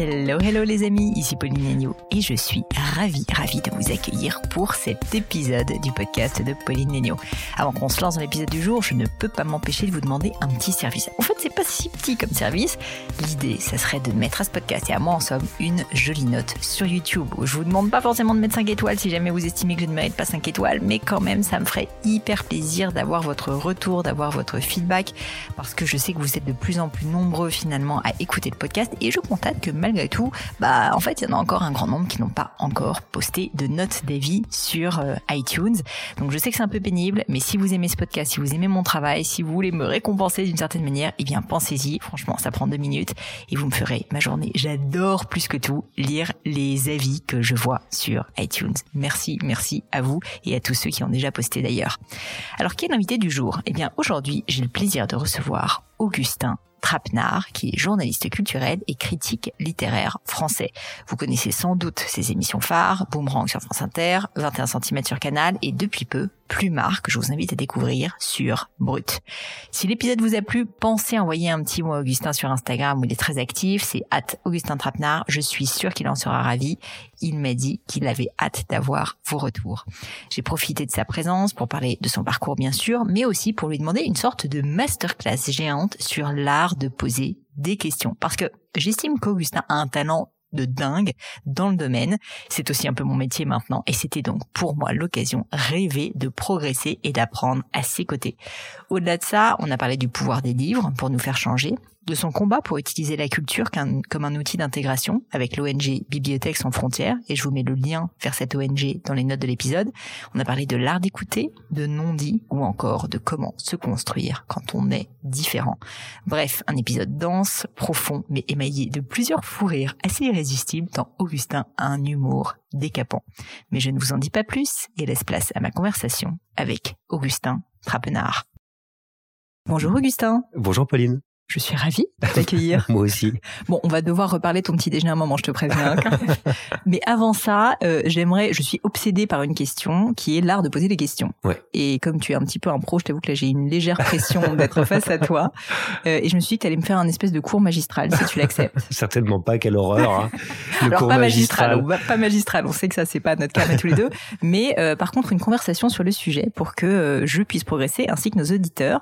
Hello, hello les amis, ici Pauline Agneau et je suis ravie, ravie de vous accueillir pour cet épisode du podcast de Pauline Agneau. Avant qu'on se lance dans l'épisode du jour, je ne peux pas m'empêcher de vous demander un petit service. En fait, c'est pas si petit comme service. L'idée, ça serait de mettre à ce podcast et à moi en somme une jolie note sur YouTube. Je vous demande pas forcément de mettre 5 étoiles si jamais vous estimez que je ne mérite pas 5 étoiles, mais quand même, ça me ferait hyper plaisir d'avoir votre retour, d'avoir votre feedback parce que je sais que vous êtes de plus en plus nombreux finalement à écouter le podcast et je constate que malgré tout, bah en fait il y en a encore un grand nombre qui n'ont pas encore posté de notes d'avis sur euh, iTunes. Donc je sais que c'est un peu pénible, mais si vous aimez ce podcast, si vous aimez mon travail, si vous voulez me récompenser d'une certaine manière, eh bien pensez-y. Franchement, ça prend deux minutes et vous me ferez ma journée. J'adore plus que tout lire les avis que je vois sur iTunes. Merci, merci à vous et à tous ceux qui ont déjà posté d'ailleurs. Alors qui est l'invité du jour? Eh bien aujourd'hui, j'ai le plaisir de recevoir Augustin Trapenard, qui est journaliste culturel et critique littéraire français. Vous connaissez sans doute ses émissions phares, Boomerang sur France Inter, 21 cm sur Canal et depuis peu, Plumard, que je vous invite à découvrir sur Brut. Si l'épisode vous a plu, pensez à envoyer un petit mot à Augustin sur Instagram où il est très actif, c'est at Augustin Trapenard, je suis sûr qu'il en sera ravi. Il m'a dit qu'il avait hâte d'avoir vos retours. J'ai profité de sa présence pour parler de son parcours bien sûr, mais aussi pour lui demander une sorte de masterclass géante sur l'art de poser des questions. Parce que j'estime qu'Augustin a un talent de dingue dans le domaine. C'est aussi un peu mon métier maintenant et c'était donc pour moi l'occasion rêvée de progresser et d'apprendre à ses côtés. Au-delà de ça, on a parlé du pouvoir des livres pour nous faire changer, de son combat pour utiliser la culture comme un outil d'intégration avec l'ONG Bibliothèques sans frontières, et je vous mets le lien vers cette ONG dans les notes de l'épisode. On a parlé de l'art d'écouter, de non-dit, ou encore de comment se construire quand on est différent. Bref, un épisode dense, profond, mais émaillé de plusieurs fous rires assez irrésistibles, tant Augustin a un humour décapant. Mais je ne vous en dis pas plus et laisse place à ma conversation avec Augustin Trapenard. Bonjour Augustin. Bonjour Pauline. Je suis ravie de t'accueillir. Moi aussi. Bon, on va devoir reparler ton petit déjeuner un moment, je te préviens. Mais avant ça, euh, j'aimerais, je suis obsédée par une question qui est l'art de poser des questions. Ouais. Et comme tu es un petit peu un pro, je t'avoue que là j'ai une légère pression d'être face à toi. Euh, et je me suis dit que tu allais me faire un espèce de cours magistral si tu l'acceptes. Certainement pas, quelle horreur. Hein. Le Alors pas magistral, pas magistral. On sait que ça c'est pas notre cas à tous les deux. Mais euh, par contre une conversation sur le sujet pour que je puisse progresser ainsi que nos auditeurs.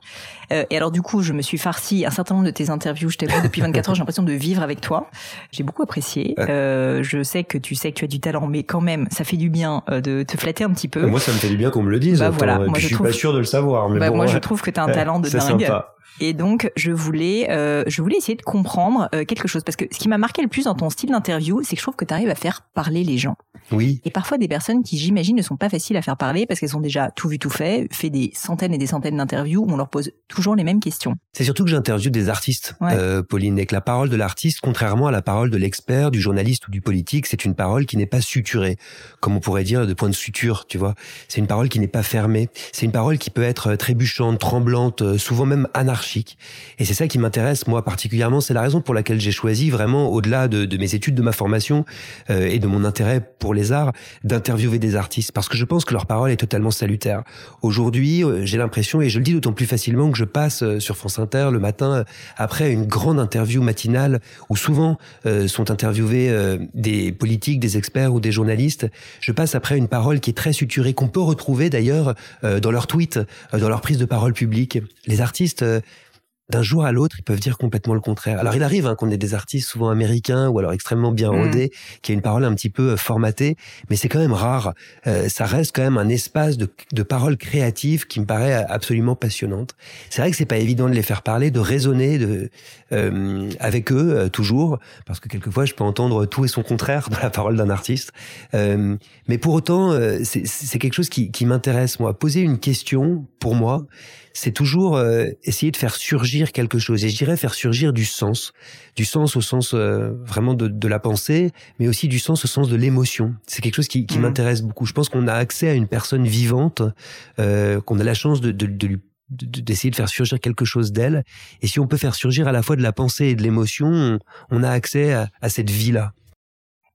Et alors du coup, je me suis farci un certain de tes interviews. Je t'avoue, depuis 24 heures, j'ai l'impression de vivre avec toi. J'ai beaucoup apprécié. Euh, je sais que tu sais que tu as du talent, mais quand même, ça fait du bien euh, de te flatter un petit peu. Moi, ça me fait du bien qu'on me le dise. Bah, voilà. Moi, je, je suis trouve... pas sûr de le savoir. Mais bah, bon, moi, ouais. je trouve que tu as un talent de dingue. sympa. Et donc, je voulais, euh, je voulais essayer de comprendre euh, quelque chose parce que ce qui m'a marqué le plus dans ton style d'interview, c'est que je trouve que tu arrives à faire parler les gens. Oui. Et parfois des personnes qui, j'imagine, ne sont pas faciles à faire parler parce qu'elles ont déjà tout vu, tout fait, fait des centaines et des centaines d'interviews où on leur pose toujours les mêmes questions. C'est surtout que j'interviewe des artistes, Ouais. euh, Pauline, et que la parole de l'artiste, contrairement à la parole de l'expert, du journaliste ou du politique, c'est une parole qui n'est pas suturée, comme on pourrait dire de point de suture, tu vois. C'est une parole qui n'est pas fermée. C'est une parole qui peut être trébuchante, tremblante, souvent même Et c'est ça qui m'intéresse moi particulièrement. C'est la raison pour laquelle j'ai choisi vraiment, au-delà de, de, mes études, de ma formation euh, et de mon intérêt pour les arts, d'interviewer des artistes parce que je pense que leur parole est totalement salutaire. Aujourd'hui, euh, j'ai l'impression, et je le dis d'autant plus facilement que je passe euh, sur France Inter le matin après une grande interview matinale où souvent sont interviewés des politiques, des experts ou des journalistes. Je passe après une parole qui est très suturée, qu'on peut retrouver d'ailleurs dans leurs tweets, dans leur prise de parole publique. Les artistes d'un jour à l'autre, ils peuvent dire complètement le contraire. Alors il arrive hein, qu'on ait des artistes souvent américains ou alors extrêmement bien mm. rodés, qui a une parole un petit peu euh, formatée, mais c'est quand même rare. Euh, ça reste quand même un espace de, de parole créative qui me paraît absolument passionnante. C'est vrai que c'est pas évident de les faire parler, de raisonner de, euh, avec eux euh, toujours, parce que quelquefois je peux entendre tout et son contraire dans la parole d'un artiste. Euh, mais pour autant, c'est quelque chose qui, qui m'intéresse moi. Poser une question, pour moi, c'est toujours euh, essayer de faire surgir quelque chose. Et je dirais faire surgir du sens, du sens au sens euh, vraiment de, de, la pensée, mais aussi du sens au sens de l'émotion. C'est quelque chose qui, qui mmh. m'intéresse beaucoup. Je pense qu'on a accès à une personne vivante, euh, qu'on a la chance de, de, de lui d'essayer de faire surgir quelque chose d'elle. Et si on peut faire surgir à la fois de la pensée et de l'émotion, on, a accès à, à cette vie-là.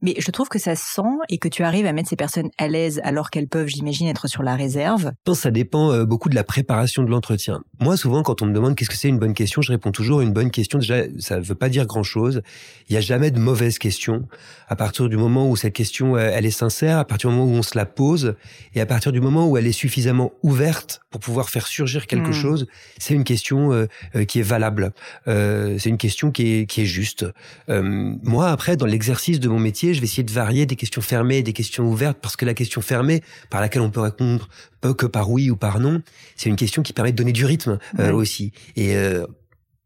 Mais je trouve que ça sent et que tu arrives à mettre ces personnes à l'aise alors qu'elles peuvent, j'imagine, être sur la réserve. Je pense que ça dépend euh, beaucoup de la préparation de l'entretien. Moi, souvent, quand on me demande qu'est-ce que c'est une bonne question, je réponds toujours une bonne question. Déjà, ça ne veut pas dire grand-chose. Il n'y a jamais de mauvaise question. À partir du moment où cette question, euh, elle est sincère, à partir du moment où on se la pose, et à partir du moment où elle est suffisamment ouverte pour pouvoir faire surgir quelque hmm. chose, c'est une question euh, qui est valable. c'est une question qui est, qui est juste. moi, après, dans l'exercice de mon métier, je vais essayer de varier des questions fermées et des questions ouvertes parce que la question fermée, par laquelle on peut répondre que par oui ou par non, c'est une question qui permet de donner du rythme euh, aussi. Et euh,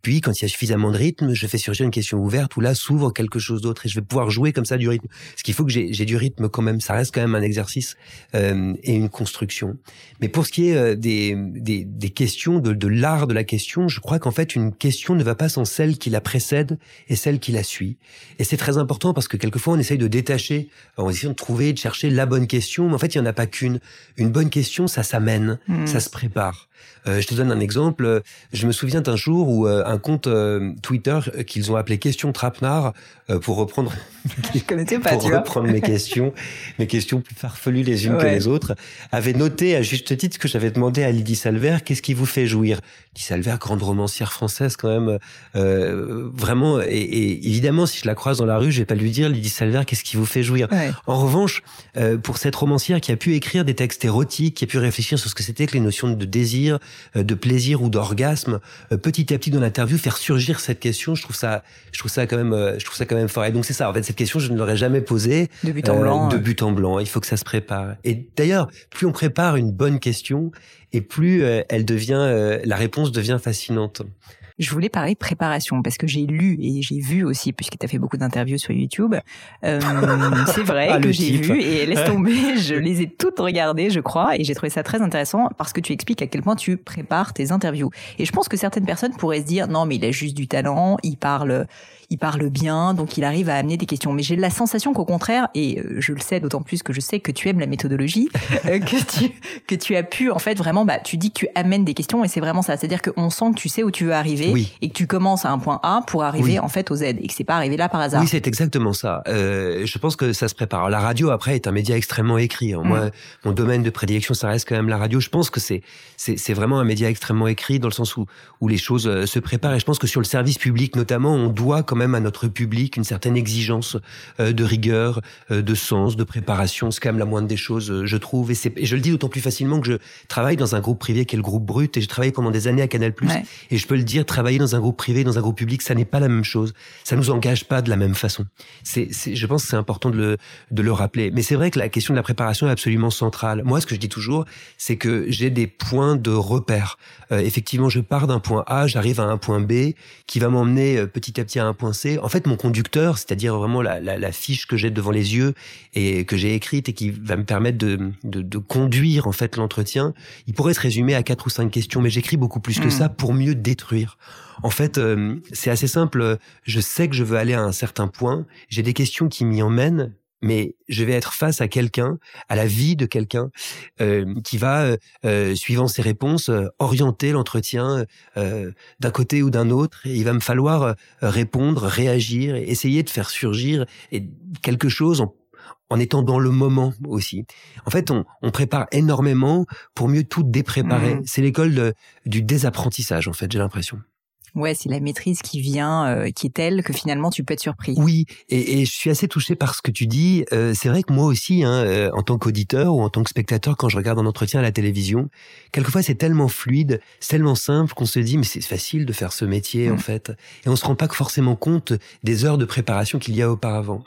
puis, quand il y a suffisamment de rythme, je fais surgir une question ouverte où là s'ouvre quelque chose d'autre et je vais pouvoir jouer comme ça du rythme. Ce qu'il faut que j'ai du rythme quand même. Ça reste quand même un exercice euh, et une construction. Mais pour ce qui est euh, des, des, des, questions, de, de l'art de la question, je crois qu'en fait, une question ne va pas sans celle qui la précède et celle qui la suit. Et c'est très important parce que quelquefois, on essaye de détacher, en essayant de trouver, de chercher la bonne question. Mais en fait, il n'y en a pas qu'une. Une bonne question, ça s'amène, mmh. ça se prépare. Euh, je te donne un exemple. Je me souviens d'un jour où euh, un compte euh, Twitter qu'ils ont appelé Question Trapnard pour reprendre. je connaissais pas. pour reprendre mes questions, mes questions plus farfelues les unes que les autres, avait noté à juste titre que j'avais demandé à Lydie Salver qu'est-ce qui vous fait jouir? Lydie Salver, grande romancière française quand même, vraiment. Et, évidemment, si je la croise dans la rue, je vais pas lui dire Lydie Salver qu'est-ce qui vous fait jouir? En revanche, pour cette romancière qui a pu écrire des textes érotiques, qui a pu réfléchir sur ce que c'était que les notions de désir, euh, de plaisir ou d'orgasme, euh, petit à petit dans l'interview, faire surgir cette question, je trouve ça, je trouve ça quand même, euh, je trouve ça quand même fort. Et donc c'est ça. En fait, cette question, je ne l'aurais jamais posée de but en blanc. De but en blanc. Il faut que ça se prépare. Et d'ailleurs, plus on prépare une bonne question, et plus elle devient, la réponse devient fascinante. Je voulais parler préparation parce que j'ai lu et j'ai vu aussi, puisque tu as fait beaucoup d'interviews sur YouTube. Euh, c'est vrai ah, que j'ai vu et laisse tomber, je les ai toutes regardées, je crois, et j'ai trouvé ça très intéressant parce que tu expliques à quel point tu prépares tes interviews. Et je pense que certaines personnes pourraient se dire non, mais il a juste du talent, il parle, il parle bien, donc il arrive à amener des questions. Mais j'ai la sensation qu'au contraire, et euh, je le sais d'autant plus que je sais que tu aimes la méthodologie, euh, que tu que tu as pu en fait vraiment, bah tu dis que tu amènes des questions et c'est vraiment ça, c'est-à-dire qu'on sent que tu sais où tu veux arriver et que tu commences à un point A pour arriver en fait au Z et que c'est pas arrivé là par hasard. Oui, c'est exactement ça. Euh, je pense que ça se prépare. la radio après est un média extrêmement écrit. Hein. Moi, mm. mon domaine de prédilection, ça reste quand même la radio. Je pense que c'est c'est vraiment un média extrêmement écrit dans le sens où où les choses se préparent. Et je pense que sur le service public notamment, on doit quand même à notre public une certaine exigence euh, de rigueur, euh, de sens, de préparation. C'est quand même la moindre des choses, euh, je trouve. Et, et je le dis d'autant plus facilement que je travaille dans un groupe privé qui est le groupe Brut et j'ai travaillé pendant des années à Canal+. Et je peux le dire, travailler dans un groupe privé, dans un groupe public, ça n'est pas la même chose. Ça nous engage pas de la même façon. C'est, je pense que c'est important de le, de le rappeler. Mais c'est vrai que la question de la préparation est absolument centrale. Moi, ce que je dis toujours, c'est que j'ai des points de repère. effectivement, je pars d'un point A, j'arrive à un point B, qui va m'emmener petit à petit à un point En fait, mon conducteur, c'est-à-dire vraiment la, fiche que j'ai devant les yeux et que j'ai écrite et qui va me permettre de, conduire en fait l'entretien, il pourrait se résumer à quatre ou cinq questions, mais j'écris beaucoup plus que hmm. ça pour mieux détruire. En fait, euh, c'est assez simple. Je sais que je veux aller à un certain point. J'ai des questions qui m'y emmènent, mais je vais être face à quelqu'un, à la vie de quelqu'un euh, qui va, euh, suivant ses réponses, orienter l'entretien d'un côté ou d'un autre. Et il va me falloir répondre, réagir, essayer de faire surgir quelque chose en en étant dans le moment aussi. En fait, on, on prépare énormément pour mieux tout dépréparer. Mmh. C'est l'école du désapprentissage, en fait, j'ai l'impression. Ouais, c'est la maîtrise qui vient, euh, qui est telle que finalement tu peux être surpris. Oui, et, et je suis assez touché par ce que tu dis. Euh, c'est vrai que moi aussi, hein, euh, en tant qu'auditeur ou en tant que spectateur, quand je regarde un entretien à la télévision, quelquefois c'est tellement fluide, c'est tellement simple qu'on se dit mais c'est facile de faire ce métier en mmh. fait, et on se rend pas forcément compte des heures de préparation qu'il y a auparavant.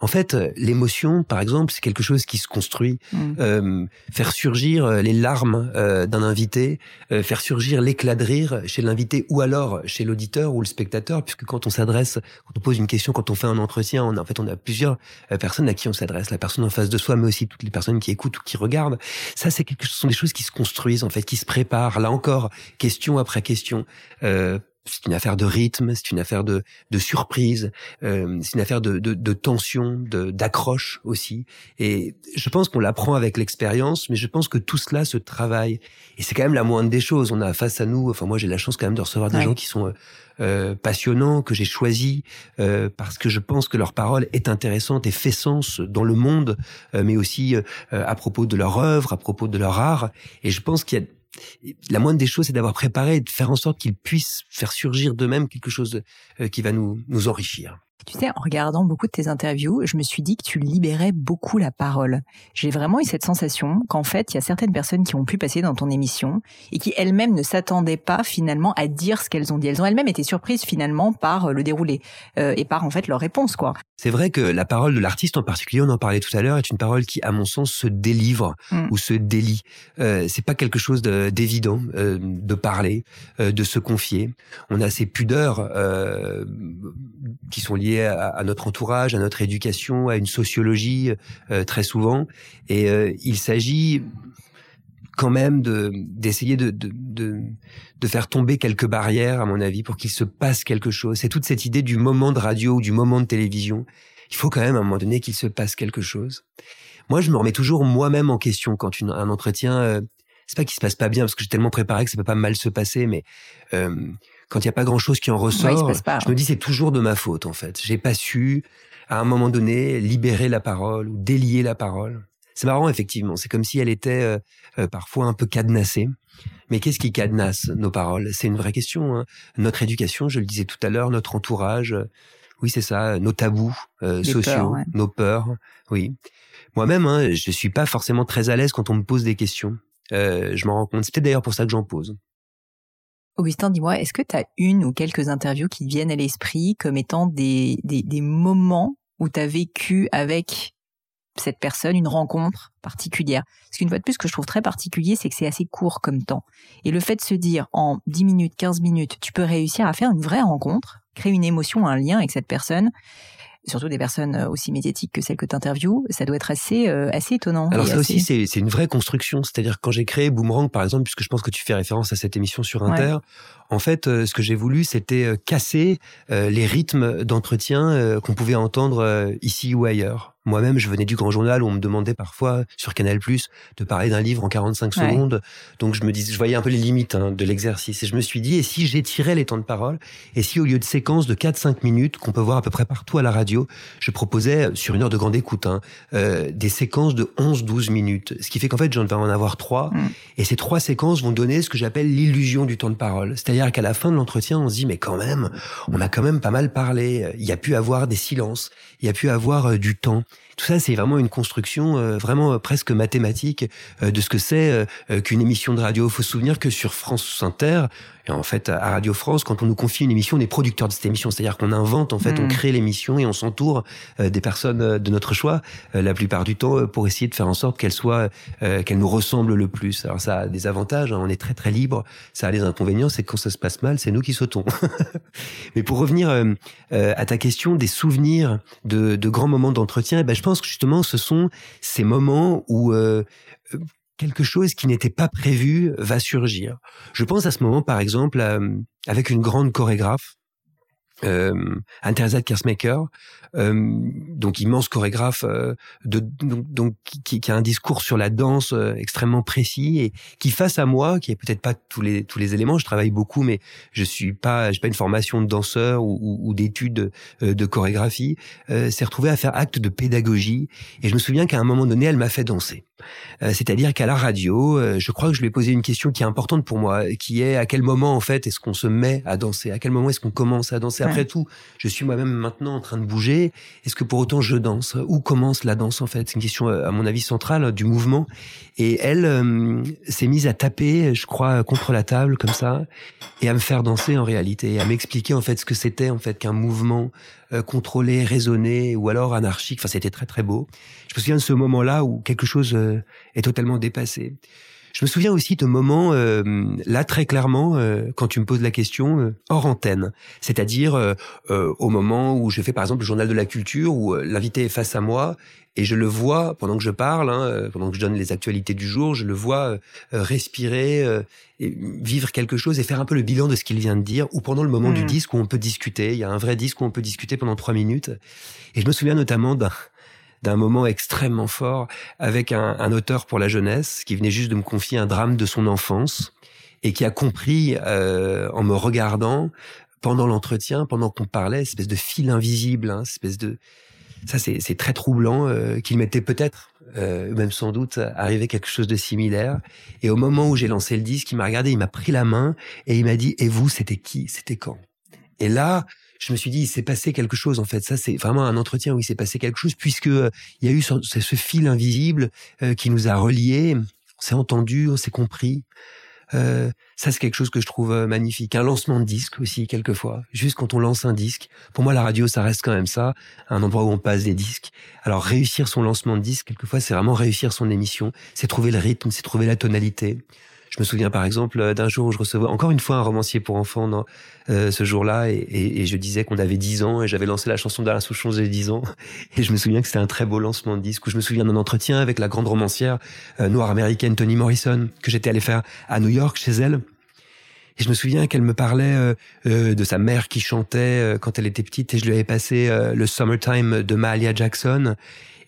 En fait, euh, l'émotion, par exemple, c'est quelque chose qui se construit. Mm. Euh, faire surgir euh, les larmes d'un invité, faire surgir l'éclat de rire chez l'invité ou alors chez l'auditeur ou le spectateur, puisque quand on s'adresse, quand on pose une question, quand on fait un entretien, on a, en fait, on a plusieurs personnes à qui on s'adresse, la personne en face de soi, mais aussi toutes les personnes qui écoutent ou qui regardent. Ça, c'est quelque, ce sont des choses qui se construisent, en fait, qui se préparent. Là encore, question après question c'est une affaire de rythme, c'est une affaire de, de surprise, euh, c'est une affaire de, de, de tension, d'accroche aussi. Et je pense qu'on l'apprend avec l'expérience, mais je pense que tout cela se travaille. Et c'est quand même la moindre des choses. On a face à nous, enfin moi j'ai la chance quand même de recevoir des gens qui sont euh, euh, passionnants, que j'ai choisis euh, parce que je pense que leur parole est intéressante et fait sens dans le monde, euh, mais aussi à propos de leur œuvre, à propos de leur art. Et je pense qu'il y a la moindre des choses, c'est d'avoir préparé et de faire en sorte qu'ils puissent faire surgir d'eux-mêmes quelque chose euh, qui va nous, nous enrichir. Tu sais, en regardant beaucoup de tes interviews, je me suis dit que tu libérais beaucoup la parole. J'ai vraiment eu cette sensation qu'en fait, il y a certaines personnes qui ont pu passer dans ton émission et qui elles-mêmes ne s'attendaient pas finalement à dire ce qu'elles ont dit. Elles ont elles-mêmes été surprises finalement par euh, le déroulé euh, et par en fait leur réponse, quoi. C'est vrai que la parole de l'artiste en particulier, on en parlait tout à l'heure, est une parole qui, à mon sens, se délivre mm. ou se délie. Euh, c'est pas quelque chose d'évident euh, de parler, de se confier. On a ces pudeurs qui sont liées à, notre entourage, à notre éducation, à une sociologie euh, très souvent. Et euh, il s'agit quand même de d'essayer de, de, de, faire tomber quelques barrières, à mon avis, pour qu'il se passe quelque chose. C'est toute cette idée du moment de radio ou du moment de télévision. Il faut quand même, à un moment donné, qu'il se passe quelque chose. Moi, je me remets toujours moi-même en question quand un entretien... Euh, c'est pas qu'il se passe pas bien, parce que j'ai tellement préparé que ça peut pas mal se passer, mais... Euh, quand il y a pas grand chose qui en ressort, je me dis c'est toujours de ma faute en fait. J'ai pas su à un moment donné libérer la parole ou délier la parole. C'est marrant effectivement. C'est comme si elle était euh, euh, parfois un peu cadenassée. Mais qu'est-ce qui cadenasse nos paroles? C'est une vraie question. Hein. Notre éducation, je le disais tout à l'heure, notre entourage. Euh, oui, c'est ça. Nos tabous sociaux, nos peurs. Oui. Moi-même, hein, je suis pas forcément très à l'aise quand on me pose des questions. je m'en rends compte. C'est peut-être d'ailleurs pour ça que j'en pose. Augustin, dis-moi, est-ce que tu as une ou quelques interviews qui te viennent à l'esprit comme étant des, des, des moments où tu as vécu avec cette personne une rencontre particulière? Parce qu'une fois de plus, ce que je trouve très particulier, c'est que c'est assez court comme temps. Et le fait de se dire en 10 minutes, 15 minutes, tu peux réussir à faire une vraie rencontre, créer une émotion, un lien avec cette personne, surtout des personnes euh, aussi médiatiques que celles que tu interviews, ça doit être assez, euh, assez étonnant. Alors ça aussi, c'est, c'est une vraie construction. C'est-à-dire quand j'ai créé Boomerang, par exemple, puisque je pense que tu fais référence à cette émission sur Inter, en fait, euh, ce que j'ai voulu, c'était casser les rythmes d'entretien qu'on pouvait entendre ici ou ailleurs. Moi-même, je venais du grand journal où on me demandait parfois sur Canal+ de parler d'un livre en 45 secondes. Donc je me disais, je voyais un peu les limites hein, de l'exercice et je me suis dit, et si j'étirais les temps de parole, et si au lieu de séquences de 4-5 minutes qu'on peut voir à peu près partout à la radio, je proposais sur une heure de grande écoute hein, euh, des séquences de 11-12 minutes, ce qui fait qu'en fait j'en vais en avoir trois, mm. et ces trois séquences vont donner ce que j'appelle l'illusion du temps de parole. C'est-à-dire qu'à la fin de l'entretien, on se dit mais quand même, on a quand même pas mal parlé. Il y a pu avoir des silences, il y a pu avoir euh, du temps. Tout ça, c'est vraiment une construction euh, vraiment euh, presque mathématique euh, de ce que c'est qu'une émission de radio. Il faut se souvenir que sur France Inter, et en fait, à Radio France, quand on nous confie une émission, on est producteur de cette émission. C'est-à-dire qu'on invente, en fait, on mm. crée l'émission et on s'entoure des personnes de notre choix, la plupart du temps, pour essayer de faire en sorte qu'elle soit, qu'elle nous ressemble le plus. Alors ça a des avantages, hein, on est très très libre. Ça a des inconvénients, c'est que quand ça se passe mal, c'est nous qui sautons. Mais pour revenir à ta question des souvenirs de, de grands moments d'entretien, eh ben, je pense que justement, ce sont ces moments où euh, quelque chose qui n'était pas prévu va surgir. Je pense à ce moment, par exemple, avec une grande chorégraphe euh, Anne-Theresa Kersmaker, euh, donc immense chorégraphe, euh, de, donc, qui, qui, a un discours sur la danse euh, extrêmement précis et qui face à moi, qui est peut-être pas tous les tous les éléments, je travaille beaucoup, mais je suis pas, j'ai pas une formation de danseur ou, ou, ou d'études de, de, chorégraphie, s'est retrouvée à faire acte de pédagogie et je me souviens qu'à un moment donné, elle m'a fait danser. C'est-à-dire qu'à la radio, je crois que je lui ai posé une question qui est importante pour moi, qui est à quel moment en fait est-ce qu'on se met à danser, à quel moment est-ce qu'on commence à danser? Après tout, je suis moi-même maintenant en train de bouger est-ce que pour autant je danse? Où commence la danse en fait? C'est une question euh, à mon avis centrale du mouvement. Et elle euh, s'est mise à taper, je crois, contre la table comme ça, et à me faire danser en réalité, à m'expliquer en fait ce que c'était en fait qu'un mouvement euh, contrôlé, raisonné ou alors anarchique. Enfin, c'était très très beau. Je me souviens de ce moment-là où quelque chose est totalement dépassé. Je me souviens aussi de moments, euh, là très clairement, euh, quand tu me poses la question, euh, hors antenne. C'est-à-dire au moment où je fais par exemple le journal de la culture, où l'invité est face à moi et je le vois pendant que je parle, hein, pendant que je donne les actualités du jour, je le vois respirer, et vivre quelque chose et faire un peu le bilan de ce qu'il vient de dire, ou pendant le moment du mmh. disque où on peut discuter. Il y a un vrai disque où on peut discuter pendant trois minutes. Et je me souviens notamment d'un d'un moment extrêmement fort avec un, auteur pour la jeunesse qui venait juste de me confier un drame de son enfance et qui a compris euh, en me regardant pendant l'entretien, pendant qu'on parlait, espèce de fil invisible, hein, espèce de ça c'est très troublant euh, qu'il m'était peut-être euh, même sans doute arrivé quelque chose de similaire. Et au moment où j'ai lancé le disque il m'a regardé il m'a pris la main et il m'a dit et vous c'était qui? C'était quand et là je me suis dit, il s'est passé quelque chose en fait. Ça, c'est vraiment un entretien où il s'est passé quelque chose puisque euh, il y a eu ce, fil invisible euh, qui nous a reliés. On s'est entendu, on s'est compris. Euh, ça, c'est quelque chose que je trouve magnifique. Un lancement de disque aussi, quelquefois. Juste quand on lance un disque. Pour moi, la radio, ça reste quand même ça, un endroit où on passe des disques. Alors, réussir son lancement de disque, quelquefois, c'est vraiment réussir son émission. C'est trouver le rythme, c'est trouver la tonalité. Je me souviens par exemple euh, d'un jour où je recevais encore une fois un romancier pour enfants dans, euh, ce jour-là et, et, je disais qu'on avait 10 ans et j'avais lancé la chanson d'Alain Souchon, j'ai 10 ans et je me souviens que c'était un très beau lancement de disque où je me souviens d'un entretien avec la grande romancière euh, noire américaine Toni Morrison que j'étais allé faire à New York chez elle. Et je me souviens qu'elle me parlait euh, euh de sa mère qui chantait quand elle était petite et je lui avais passé le Summertime de Mahalia Jackson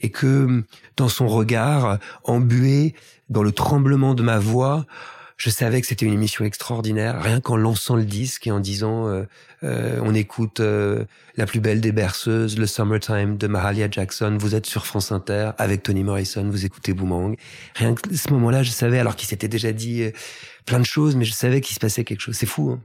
et que dans son regard embué, dans le tremblement de ma voix, je savais que c'était une émission extraordinaire, rien qu'en lançant le disque et en disant euh, euh, on écoute euh, la plus belle des berceuses, le Summertime de Mahalia Jackson, vous êtes sur France Inter avec Tony Morrison, vous écoutez Boomang. Rien que ce moment-là, je savais, alors qu'il s'était déjà dit plein de choses, mais je savais qu'il se passait quelque chose. C'est fou. Hein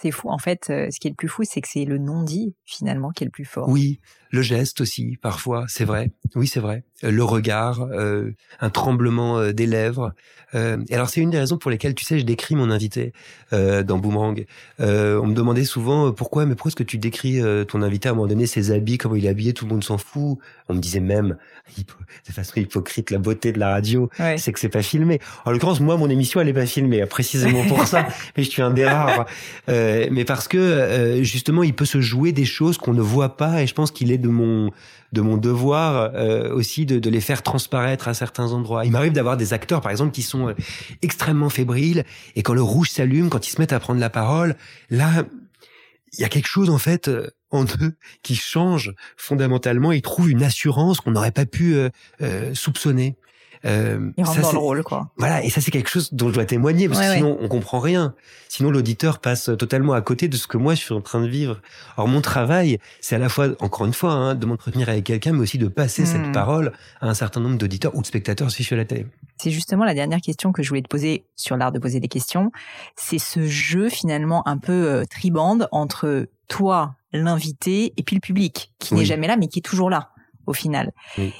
c'est fou. En fait, ce qui est le plus fou, c'est que c'est le non-dit, finalement, qui est le plus fort. Oui, le geste aussi, parfois, c'est vrai. Oui, c'est vrai. Euh, le regard, euh, un tremblement euh, des lèvres. Euh, et alors, c'est une des raisons pour lesquelles, tu sais, je décris mon invité euh, dans Boomerang. on me demandait souvent pourquoi, mais pourquoi est-ce que tu décris ton invité à un moment donné, ses habits, comment il est habillé, tout le monde s'en fout. On me disait même, de façon hypocrite, la beauté de la radio, c'est que c'est pas filmé. En l'occurrence, moi, mon émission, elle est pas filmée, précisément pour ça. mais je suis un des rares. mais parce que justement, il peut se jouer des choses qu'on ne voit pas, et je pense qu'il est de mon de mon devoir euh, aussi de, les faire transparaître à certains endroits. Il m'arrive d'avoir des acteurs, par exemple, qui sont euh, extrêmement fébriles et quand le rouge s'allume, quand ils se mettent à prendre la parole, là, il y a quelque chose en fait euh, en eux qui change fondamentalement. Ils trouvent une assurance qu'on n'aurait pas pu soupçonner. Euh, Il rentre dans le rôle, quoi. Voilà, et ça c'est quelque chose dont je dois témoigner parce que sinon on comprend rien. Sinon l'auditeur passe totalement à côté de ce que moi je suis en train de vivre. Alors mon travail, c'est à la fois, encore une fois, hein, de m'entretenir avec quelqu'un, mais aussi de passer cette hmm. parole à un certain nombre d'auditeurs ou de spectateurs si je suis à la télé. C'est justement la dernière question que je voulais te poser sur l'art de poser des questions. C'est ce jeu finalement un peu euh, tribande entre toi, l'invité, et puis le public, qui n'est jamais là, mais qui est toujours là au final. Oui.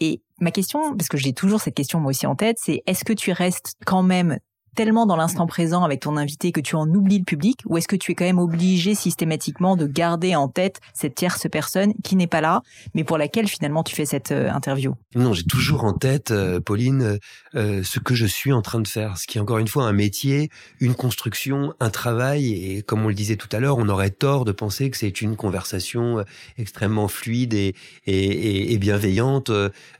Et ma question, parce que j'ai toujours cette question moi aussi en tête, c'est est-ce que tu restes quand même tellement dans l'instant présent avec ton invité que tu en oublies le public ou est-ce que tu es quand même obligé systématiquement de garder en tête cette tierce personne qui n'est pas là mais pour laquelle finalement tu fais cette euh, interview? Non, j'ai toujours en tête, euh, Pauline, euh, ce que je suis en train de faire, ce qui est encore une fois un métier, une construction, un travail et comme on le disait tout à l'heure, on aurait tort de penser que c'est une conversation extrêmement fluide et, et, et, bienveillante.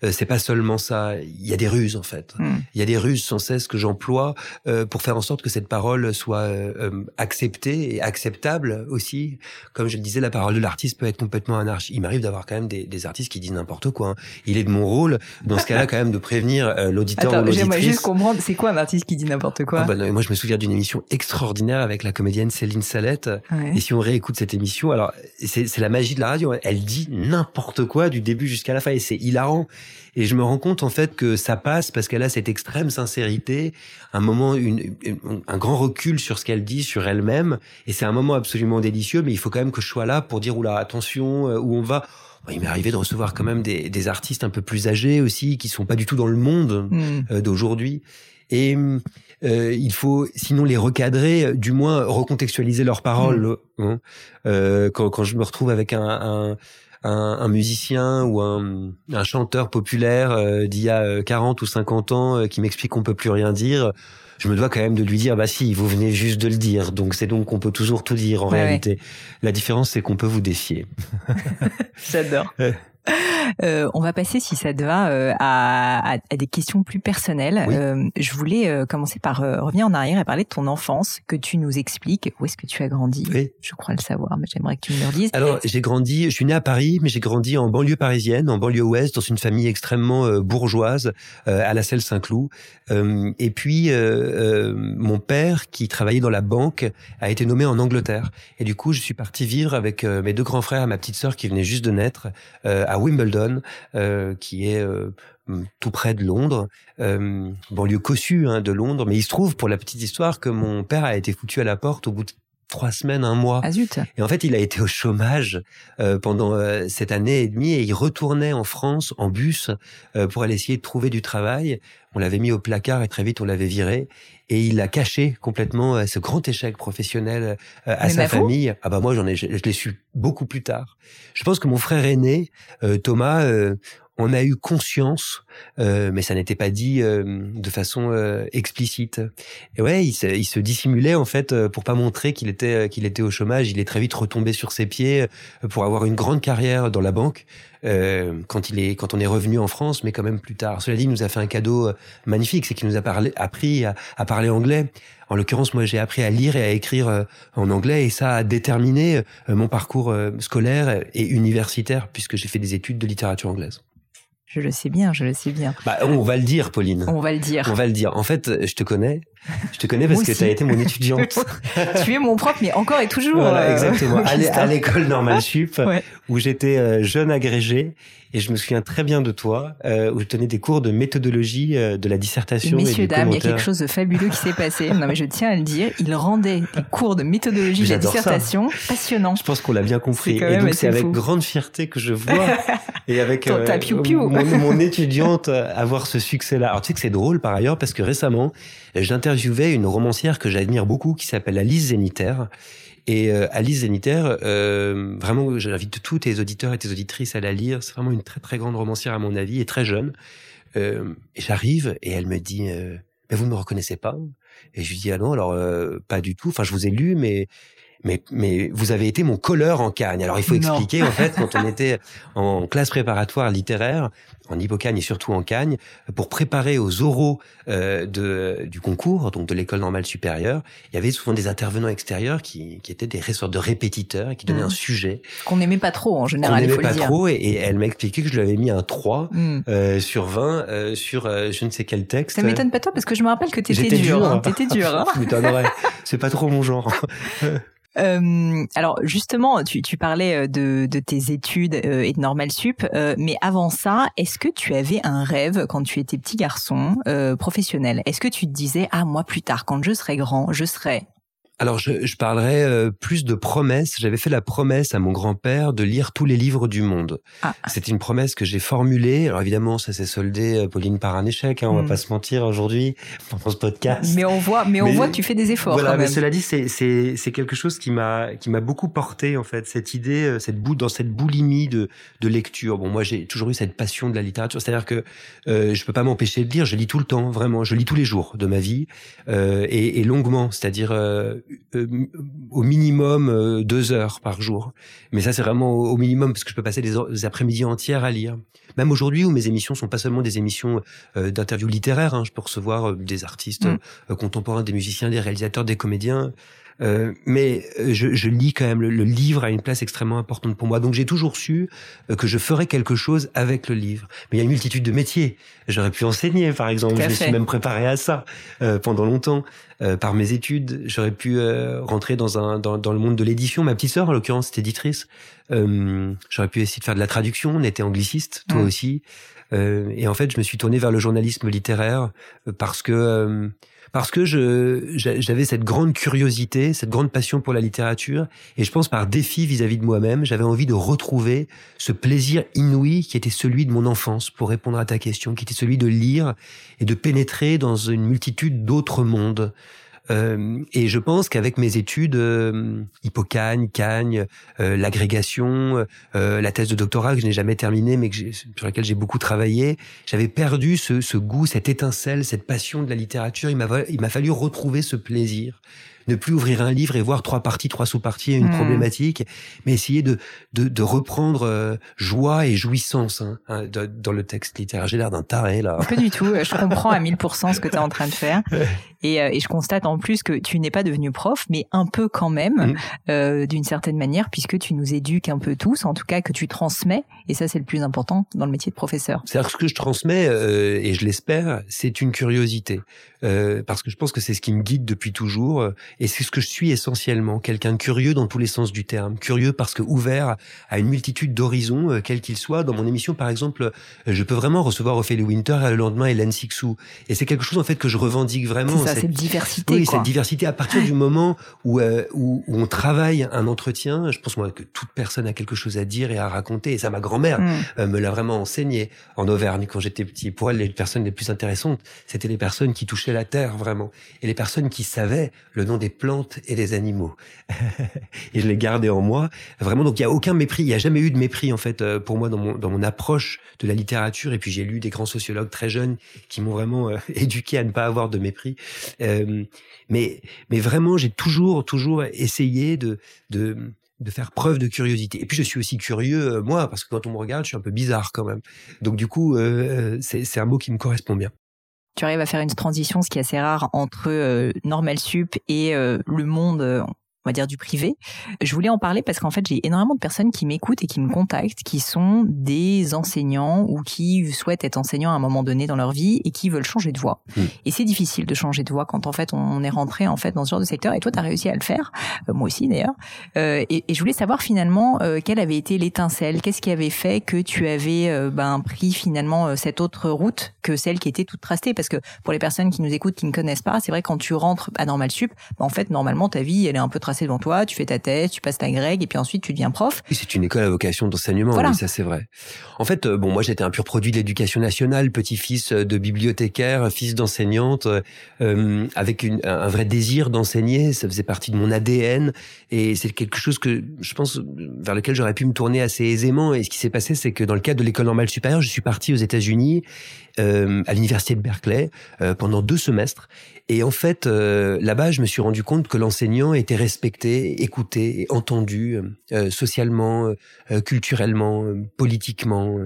c'est pas seulement ça, il y a des ruses en fait. Hmm. Il y a des ruses sans cesse que j'emploie euh, pour faire en sorte que cette parole soit euh, acceptée et acceptable aussi. Comme je le disais, la parole de l'artiste peut être complètement anarchique. Il m'arrive d'avoir quand même des, des, artistes qui disent n'importe quoi. Hein. Il est de mon rôle, dans ce cas-là, quand même, de prévenir l'auditeur ou l'auditrice. J'aimerais juste comprendre, c'est quoi un artiste qui dit n'importe quoi? Ah bah, Moi, je me souviens d'une émission extraordinaire avec la comédienne Céline Salette. Et si on réécoute cette émission, alors c'est la magie de la radio. Hein. Elle dit n'importe quoi du début jusqu'à la fin et c'est hilarant. Et je me rends compte en fait que ça passe parce qu'elle a cette extrême sincérité, un moment, une, un grand recul sur ce qu'elle dit, sur elle-même. Et c'est un moment absolument délicieux, mais il faut quand même que je sois là pour dire, oula, attention, euh, où on va. Il m'est arrivé de recevoir quand même des, des, artistes un peu plus âgés aussi, qui sont pas du tout dans le monde hmm. euh, d'aujourd'hui. Et euh, il faut sinon les recadrer, du moins recontextualiser leurs paroles. Hmm. Hein. Euh, quand, quand, je me retrouve avec un, un, un, un musicien ou un, un chanteur populaire euh, d'il y a 40 ou 50 ans qui m'explique qu'on peut plus rien dire, je me dois quand même de lui dire bah si vous venez juste de le dire. Donc c'est donc qu'on peut toujours tout dire en réalité. la différence c'est qu'on peut vous défier. J'adore euh, on va passer, si ça te va, euh, à, à, à, des questions plus personnelles. Euh, je voulais euh, commencer par euh, revenir en arrière et parler de ton enfance, que tu nous expliques. Où est-ce que tu as grandi? Oui. Je crois le savoir, mais j'aimerais que tu me le dises. Alors, j'ai grandi, je suis né à Paris, mais j'ai grandi en banlieue parisienne, en banlieue ouest, dans une famille extrêmement bourgeoise, à la Selle Saint-Cloud. et puis, mon père, qui travaillait dans la banque, a été nommé en Angleterre. Et du coup, je suis parti vivre avec mes deux grands frères et ma petite sœur qui venait juste de naître à Wimbledon, euh, qui est euh, tout près de Londres, euh, banlieue cossue hein, de Londres. Mais il se trouve, pour la petite histoire, que mon père a été foutu à la porte au bout de trois semaines, un mois. Ah zut. Et en fait, il a été au chômage euh, pendant euh, cette année et demie et il retournait en France en bus euh, pour aller essayer de trouver du travail. On l'avait mis au placard et très vite on l'avait viré et il a caché complètement ce grand échec professionnel à sa famille. Ah bah moi j'en ai, je, je l'ai su beaucoup plus tard. Je pense que mon frère aîné Thomas on a eu conscience, euh, mais ça n'était pas dit euh, de façon euh, explicite. Et ouais, il se, il se, dissimulait en fait pour pas montrer qu'il était qu'il était au chômage. Il est très vite retombé sur ses pieds pour avoir une grande carrière dans la banque quand il est quand on est revenu en France, mais quand même plus tard. Cela dit, il nous a fait un cadeau magnifique, c'est qu'il nous a parlé, appris à, à parler anglais. En l'occurrence, moi, j'ai appris à lire et à écrire en anglais, et ça a déterminé mon parcours scolaire et universitaire, puisque j'ai fait des études de littérature anglaise. Je le sais bien, je le sais bien. Bah, on va le dire, Pauline. On va le dire. On va le dire. En fait, je te connais. Je te connais parce que tu as été mon étudiante. tu es mon prof, mais encore et toujours. Voilà, euh, exactement. à l'école normale sup, où j'étais euh, jeune agrégé et je me souviens très bien de toi, euh, où je tenais des cours de méthodologie euh, de la dissertation. Messieurs, et dames, il y a quelque chose de fabuleux qui s'est passé. Non, mais je tiens à le dire. Il rendait des cours de méthodologie de la dissertation passionnants. Je pense qu'on l'a bien compris. Et donc, c'est avec grande fierté que je vois, et avec euh, mon, mon, étudiante, avoir ce succès-là. Alors, tu sais que c'est drôle par ailleurs, parce que récemment, j'interviewais une romancière que j'admire beaucoup, qui s'appelle Alice Zénitaire et euh, Alice Zeniter, euh, vraiment, j'invite tous tes auditeurs et tes auditrices à la lire. C'est vraiment une très très grande romancière à mon avis et très jeune. Euh, J'arrive et elle me dit, euh, mais vous ne me reconnaissez pas? Et je lui dis ah non, alors euh, pas du tout. Enfin, je vous ai lu, mais mais, mais vous avez été mon colleur en Cagne. Alors il faut expliquer en fait quand on était en classe préparatoire littéraire en Hippocagne et surtout en Cagne pour préparer aux oraux euh, de, du concours donc de l'école normale supérieure, il y avait souvent des intervenants extérieurs qui, qui étaient des sortes de répétiteurs et qui donnaient mmh. un sujet qu'on n'aimait pas trop en général. Qu'on n'aimait pas trop et, elle m'a expliqué que je lui avais mis un 3 mmh. euh, sur 20 euh, sur euh, je ne sais quel texte. Ça m'étonne pas toi parce que je me rappelle que t'étais dur. Dur. Hein. T'étais dur. Hein. C'est pas trop mon genre. Euh, alors justement, tu, tu parlais euh, de, de, tes études euh, et de Normal Sup, euh, mais avant ça, est-ce que tu avais un rêve quand tu étais petit garçon professionnel? Est-ce que tu te disais ah moi plus tard quand je serai grand, je serai alors, je, je parlerai euh, plus de promesses. J'avais fait la promesse à mon grand-père de lire tous les livres du monde. Ah. C'était une promesse que j'ai formulée. Alors évidemment, ça s'est soldé, euh, Pauline, par un échec. Hein, on va pas se mentir aujourd'hui pendant ce podcast. Mais on voit, mais on voit que tu fais des efforts. Voilà, quand mais cela dit, c'est c'est c'est quelque chose qui m'a qui m'a beaucoup porté en fait. Cette idée, euh, cette bout dans cette boulimie de de lecture. Bon, moi, j'ai toujours eu cette passion de la littérature. C'est-à-dire que euh, je peux pas m'empêcher de lire. Je lis tout le temps, vraiment. Je lis tous les jours de ma vie euh, et, et longuement. C'est-à-dire au minimum deux heures par jour. Mais ça, c'est vraiment au, minimum parce que je peux passer des, après-midi entières à lire. Même aujourd'hui, où mes émissions sont pas seulement des émissions d'interviews littéraires, hein, je peux recevoir des artistes mm. contemporains, des musiciens, des réalisateurs, des comédiens. Euh, mais euh, je, je, lis quand même. Le, livre a une place extrêmement importante pour moi. Donc j'ai toujours su euh, que je ferais quelque chose avec le livre. Mais il y a une multitude de métiers. J'aurais pu enseigner, par exemple. Je me suis même préparé à ça pendant longtemps par mes études. J'aurais pu rentrer dans un dans, dans, le monde de l'édition. Ma petite sœur, en l'occurrence, est éditrice. J'aurais pu essayer de faire de la traduction. On était angliciste, toi aussi. et en fait, je me suis tourné vers le journalisme littéraire parce que parce que je j'avais cette grande curiosité, cette grande passion pour la littérature, et je pense par défi vis-à-vis de moi-même, j'avais envie de retrouver ce plaisir inouï qui était celui de mon enfance, pour répondre à ta question, qui était celui de lire et de pénétrer dans une multitude d'autres mondes. Euh, et je pense qu'avec mes études, euh, Hippocagne, Cagne, euh, l'agrégation, la thèse de doctorat que je n'ai jamais terminée, mais que sur laquelle j'ai beaucoup travaillé, j'avais perdu ce, ce, goût, cette étincelle, cette passion de la littérature. Il m'a fallu retrouver ce plaisir ne plus ouvrir un livre et voir trois parties, trois sous-parties et une hmm. problématique, mais essayer de, de, de reprendre euh, joie et jouissance hein, hein dans le texte littéraire. J'ai l'air d'un taré là. Pas du tout. Je comprends à 1000% ce que tu es en train de faire. Et, euh, et, je constate en plus que tu n'es pas devenu prof, mais un peu quand même, hmm. euh, d'une certaine manière, puisque tu nous éduques un peu tous, en tout cas que tu transmets. Et ça, c'est le plus important dans le métier de professeur. C'est-à-dire que ce que je transmets, euh, et je l'espère, c'est une curiosité. Euh, parce que je pense que c'est ce qui me guide depuis toujours et c'est ce que je suis essentiellement, quelqu'un de curieux dans tous les sens du terme. Curieux parce que ouvert à une multitude d'horizons, euh, quels qu'ils soient. Dans mon émission, par exemple, euh, je peux vraiment recevoir Ophélie Winter et le lendemain Hélène Sixou. Et c'est quelque chose, en fait, que je revendique vraiment. C'est ça, cette diversité. Oui, cette diversité à partir du moment où, euh, où, où, on travaille un entretien. Je pense, moi, que toute personne a quelque chose à dire et à raconter. Et ça, ma grand-mère mm. me l'a vraiment enseigné en Auvergne quand j'étais petit. Pour elle, les personnes les plus intéressantes, c'était les personnes qui touchaient la terre, vraiment. Et les personnes qui savaient le nom des plantes et des animaux. et je l'ai gardé en moi. Vraiment, donc il y a aucun mépris. Il n'y a jamais eu de mépris en fait euh, pour moi dans mon dans mon approche de la littérature. Et puis j'ai lu des grands sociologues très jeunes qui m'ont vraiment euh, éduqué à ne pas avoir de mépris. Euh, mais mais vraiment, j'ai toujours toujours essayé de de de faire preuve de curiosité. Et puis je suis aussi curieux, moi, parce que quand on me regarde, je suis un peu bizarre quand même. Donc du coup, c'est un mot qui me correspond bien tu arrives à faire une transition, ce qui est assez rare, entre euh, Normal Sup et euh, le monde, euh, on va dire du privé. Je voulais en parler parce qu'en fait, j'ai énormément de personnes qui m'écoutent et qui me contactent, qui sont des enseignants ou qui souhaitent être enseignants à un moment donné dans leur vie et qui veulent changer de voie. Hmm. Et c'est difficile de changer de voie quand en fait on est rentré en fait dans ce genre de secteur. Et toi, tu as réussi à le faire, euh, moi aussi d'ailleurs. Euh, et, et, je voulais savoir finalement euh, quelle avait été l'étincelle, qu'est-ce qui avait fait que tu avais euh, ben, pris finalement cette autre route que celle qui était toute tracée? Parce que pour les personnes qui nous écoutent, qui ne connaissent pas, c'est vrai quand tu rentres à Normal Sup, ben, en fait normalement ta vie elle est un peu tracée devant toi, tu fais ta thèse, tu passes ta grègue et puis ensuite tu deviens prof. c'est une école à vocation d'enseignement, oui, ça c'est vrai. En fait, euh, bon, moi j'étais un pur produit de l'éducation nationale, petit-fils euh, de bibliothécaire, fils d'enseignante, euh, avec une, un vrai désir d'enseigner, ça faisait partie de mon ADN et c'est quelque chose que je pense vers lequel j'aurais pu me tourner assez aisément. Et ce qui s'est passé, c'est que dans le cadre de l'école normale supérieure, je suis parti aux États-Unis euh, à l'université de Berkeley euh, pendant deux semestres. Et en fait, là-bas, je me suis rendu compte que l'enseignant était respecté, écouté, entendu socialement, culturellement, politiquement.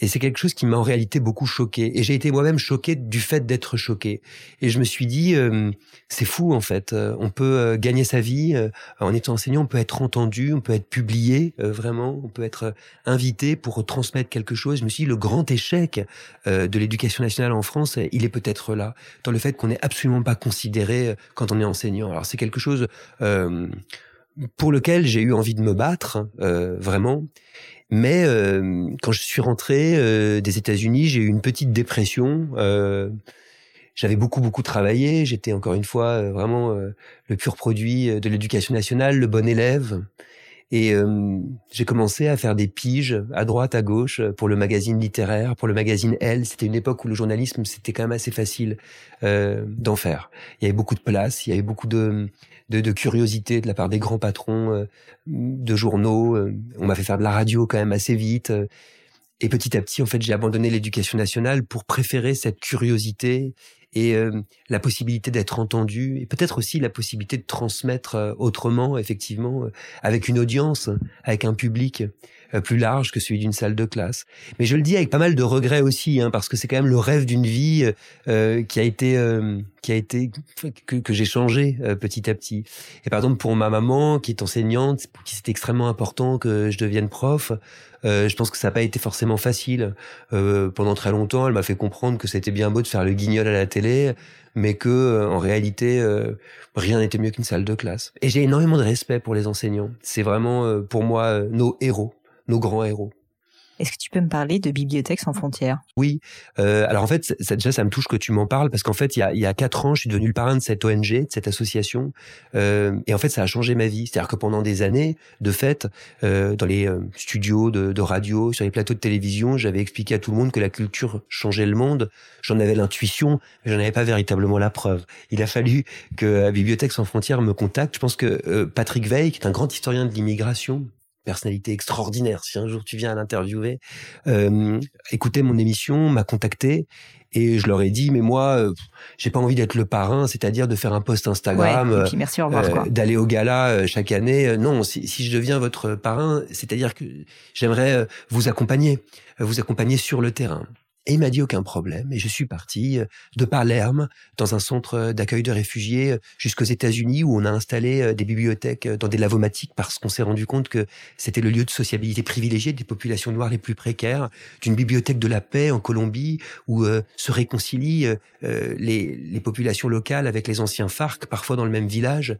Et c'est quelque chose qui m'a en réalité beaucoup choqué. Et j'ai été moi-même choqué du fait d'être choqué. Et je me suis dit, euh, c'est fou en fait. Euh, on peut euh, gagner sa vie en étant enseignant, on peut être entendu, on peut être publié vraiment, on peut être invité pour transmettre quelque chose. Je me suis dit, le grand échec de l'éducation nationale en France, il est peut-être là, dans le fait qu'on n'est absolument pas considéré quand on est enseignant. Alors c'est quelque chose pour lequel j'ai eu envie de me battre, vraiment. Mais euh, quand je suis rentré euh, des États-Unis, j'ai eu une petite dépression. Euh, j'avais beaucoup beaucoup travaillé. J'étais encore une fois vraiment le pur produit de l'éducation nationale, le bon élève. Et j'ai commencé à faire des piges à droite, à gauche pour le magazine littéraire, pour le magazine Elle. C'était une époque où le journalisme, c'était quand même assez facile d'en faire. Il y avait beaucoup de place, il y avait beaucoup de, de, de, curiosité de la part des grands patrons euh, de journaux. Euh, on m'a fait faire de la radio quand même assez vite. Euh, et petit à petit, en fait, j'ai abandonné l'éducation nationale pour préférer cette curiosité et la possibilité d'être entendu et peut-être aussi la possibilité de transmettre autrement, effectivement, avec une audience, avec un public plus large que celui d'une salle de classe. Mais je le dis avec pas mal de regrets aussi, hein, parce que c'est quand même le rêve d'une vie qui a été qui a été que, que j'ai changé petit à petit. Et par exemple pour ma maman qui est enseignante, pour qui c'est extrêmement important que je devienne prof. Euh, je pense que ça n'a pas été forcément facile. Euh, pendant très longtemps, elle m'a fait comprendre que c'était bien beau de faire le guignol à la télé, mais que euh, en réalité, euh, rien n'était mieux qu'une salle de classe. Et j'ai énormément de respect pour les enseignants. C'est vraiment pour moi nos héros, nos grands héros. Est-ce que tu peux me parler de Bibliothèques sans frontières? Oui. Euh, alors en fait, ça, déjà, ça me touche que tu m'en parles parce qu'en fait, il y, a, il y a quatre ans, je suis devenu le parrain de cette ONG, de cette association, euh, et en fait, ça a changé ma vie. C'est-à-dire que pendant des années, de fait, euh, dans les euh, studios de, de, radio, sur les plateaux de télévision, j'avais expliqué à tout le monde que la culture changeait le monde. J'en avais l'intuition, mais j'en avais pas véritablement la preuve. Il a fallu que Bibliothèques sans frontières me contacte. Je pense que euh, Patrick Veil, qui est un grand historien de l'immigration, personnalité extraordinaire. Si un jour tu viens à l'interviewer, euh, écoutez mon émission, m'a contacté et je leur ai dit mais moi euh, j'ai pas envie d'être le parrain, c'est-à-dire de faire un post Instagram, ouais, puis merci, au revoir, euh, d'aller au gala euh, chaque année. non, si, si, je deviens votre parrain, c'est-à-dire que j'aimerais vous accompagner, vous accompagner sur le terrain. Et il m'a dit aucun problème. Et je suis parti euh, de Palerme, dans un centre d'accueil de réfugiés, euh, jusqu'aux États-Unis, où on a installé euh, des bibliothèques dans des lavomatiques parce qu'on s'est rendu compte que c'était le lieu de sociabilité privilégié des populations noires les plus précaires, d'une bibliothèque de la paix en Colombie, où se réconcilient les, les, populations locales avec les anciens FARC, parfois dans le même village,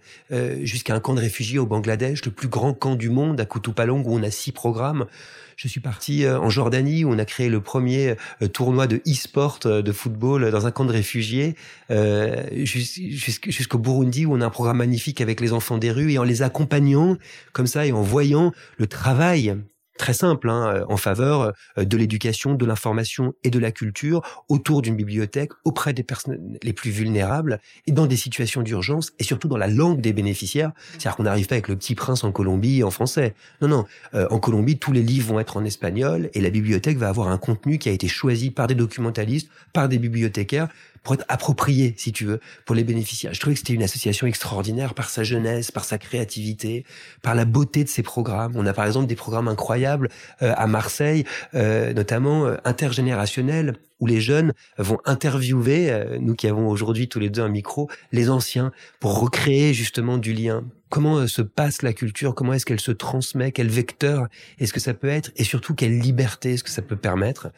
jusqu'à un camp de réfugiés au Bangladesh, le plus grand camp du monde, à Kutupalong, où on a six programmes. Je suis parti en Jordanie, où on a créé le premier tournoi de e-sport euh, de football dans un camp de réfugiés, euh, jusqu'au Burundi où on a un programme magnifique avec les enfants des rues et en les accompagnant comme ça et en voyant le travail très simple hein, euh, en faveur euh, de l'éducation, de l'information et de la culture autour d'une bibliothèque auprès des personnes les plus vulnérables et dans des situations d'urgence et surtout dans la langue des bénéficiaires. C'est-à-dire qu'on n'arrive pas avec le petit prince en Colombie en français. Non, non. Euh, en Colombie, tous les livres vont être en espagnol et la bibliothèque va avoir un contenu qui a été choisi par des documentalistes, par des bibliothécaires pour être approprié, si tu veux, pour les bénéficiaires. Je trouvais que c'était une association extraordinaire par sa jeunesse, par sa créativité, par la beauté de ses programmes. On a par exemple des programmes incroyables euh, à Marseille, euh, notamment euh, intergénérationnels, où les jeunes vont interviewer, nous qui avons aujourd'hui tous les deux un micro, les anciens, pour recréer justement du lien. Comment se passe la culture? Comment est-ce qu'elle se transmet? Quel vecteur est-ce que ça peut être? Et surtout, quelle liberté est-ce que ça peut permettre?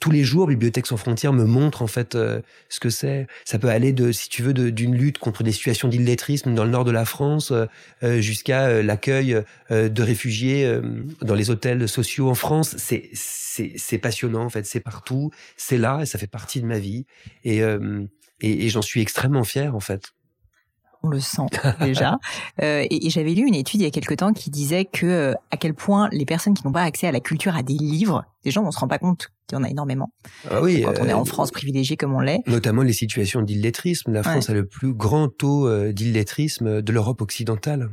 Tous les jours, Bibliothèques sans frontières me montre en fait euh, ce que c'est. Ça peut aller de, si tu veux, d'une lutte contre des situations d'illettrisme dans le nord de la France euh, euh, jusqu'à l'accueil de réfugiés dans les hôtels sociaux en France. C'est c'est passionnant en fait. C'est partout. C'est là et ça fait partie de ma vie. Et et, et j'en suis extrêmement fier en fait on le sent déjà. Euh, et, j'avais lu une étude il y a quelque temps qui disait que euh, à quel point les personnes qui n'ont pas accès à la culture, à des livres, des gens, on se rend pas compte qu'il y en a énormément. Ah oui, quand on est en euh, France privilégié comme on l'est. Notamment les situations d'illettrisme. La France a le plus grand taux d'illettrisme de l'Europe occidentale.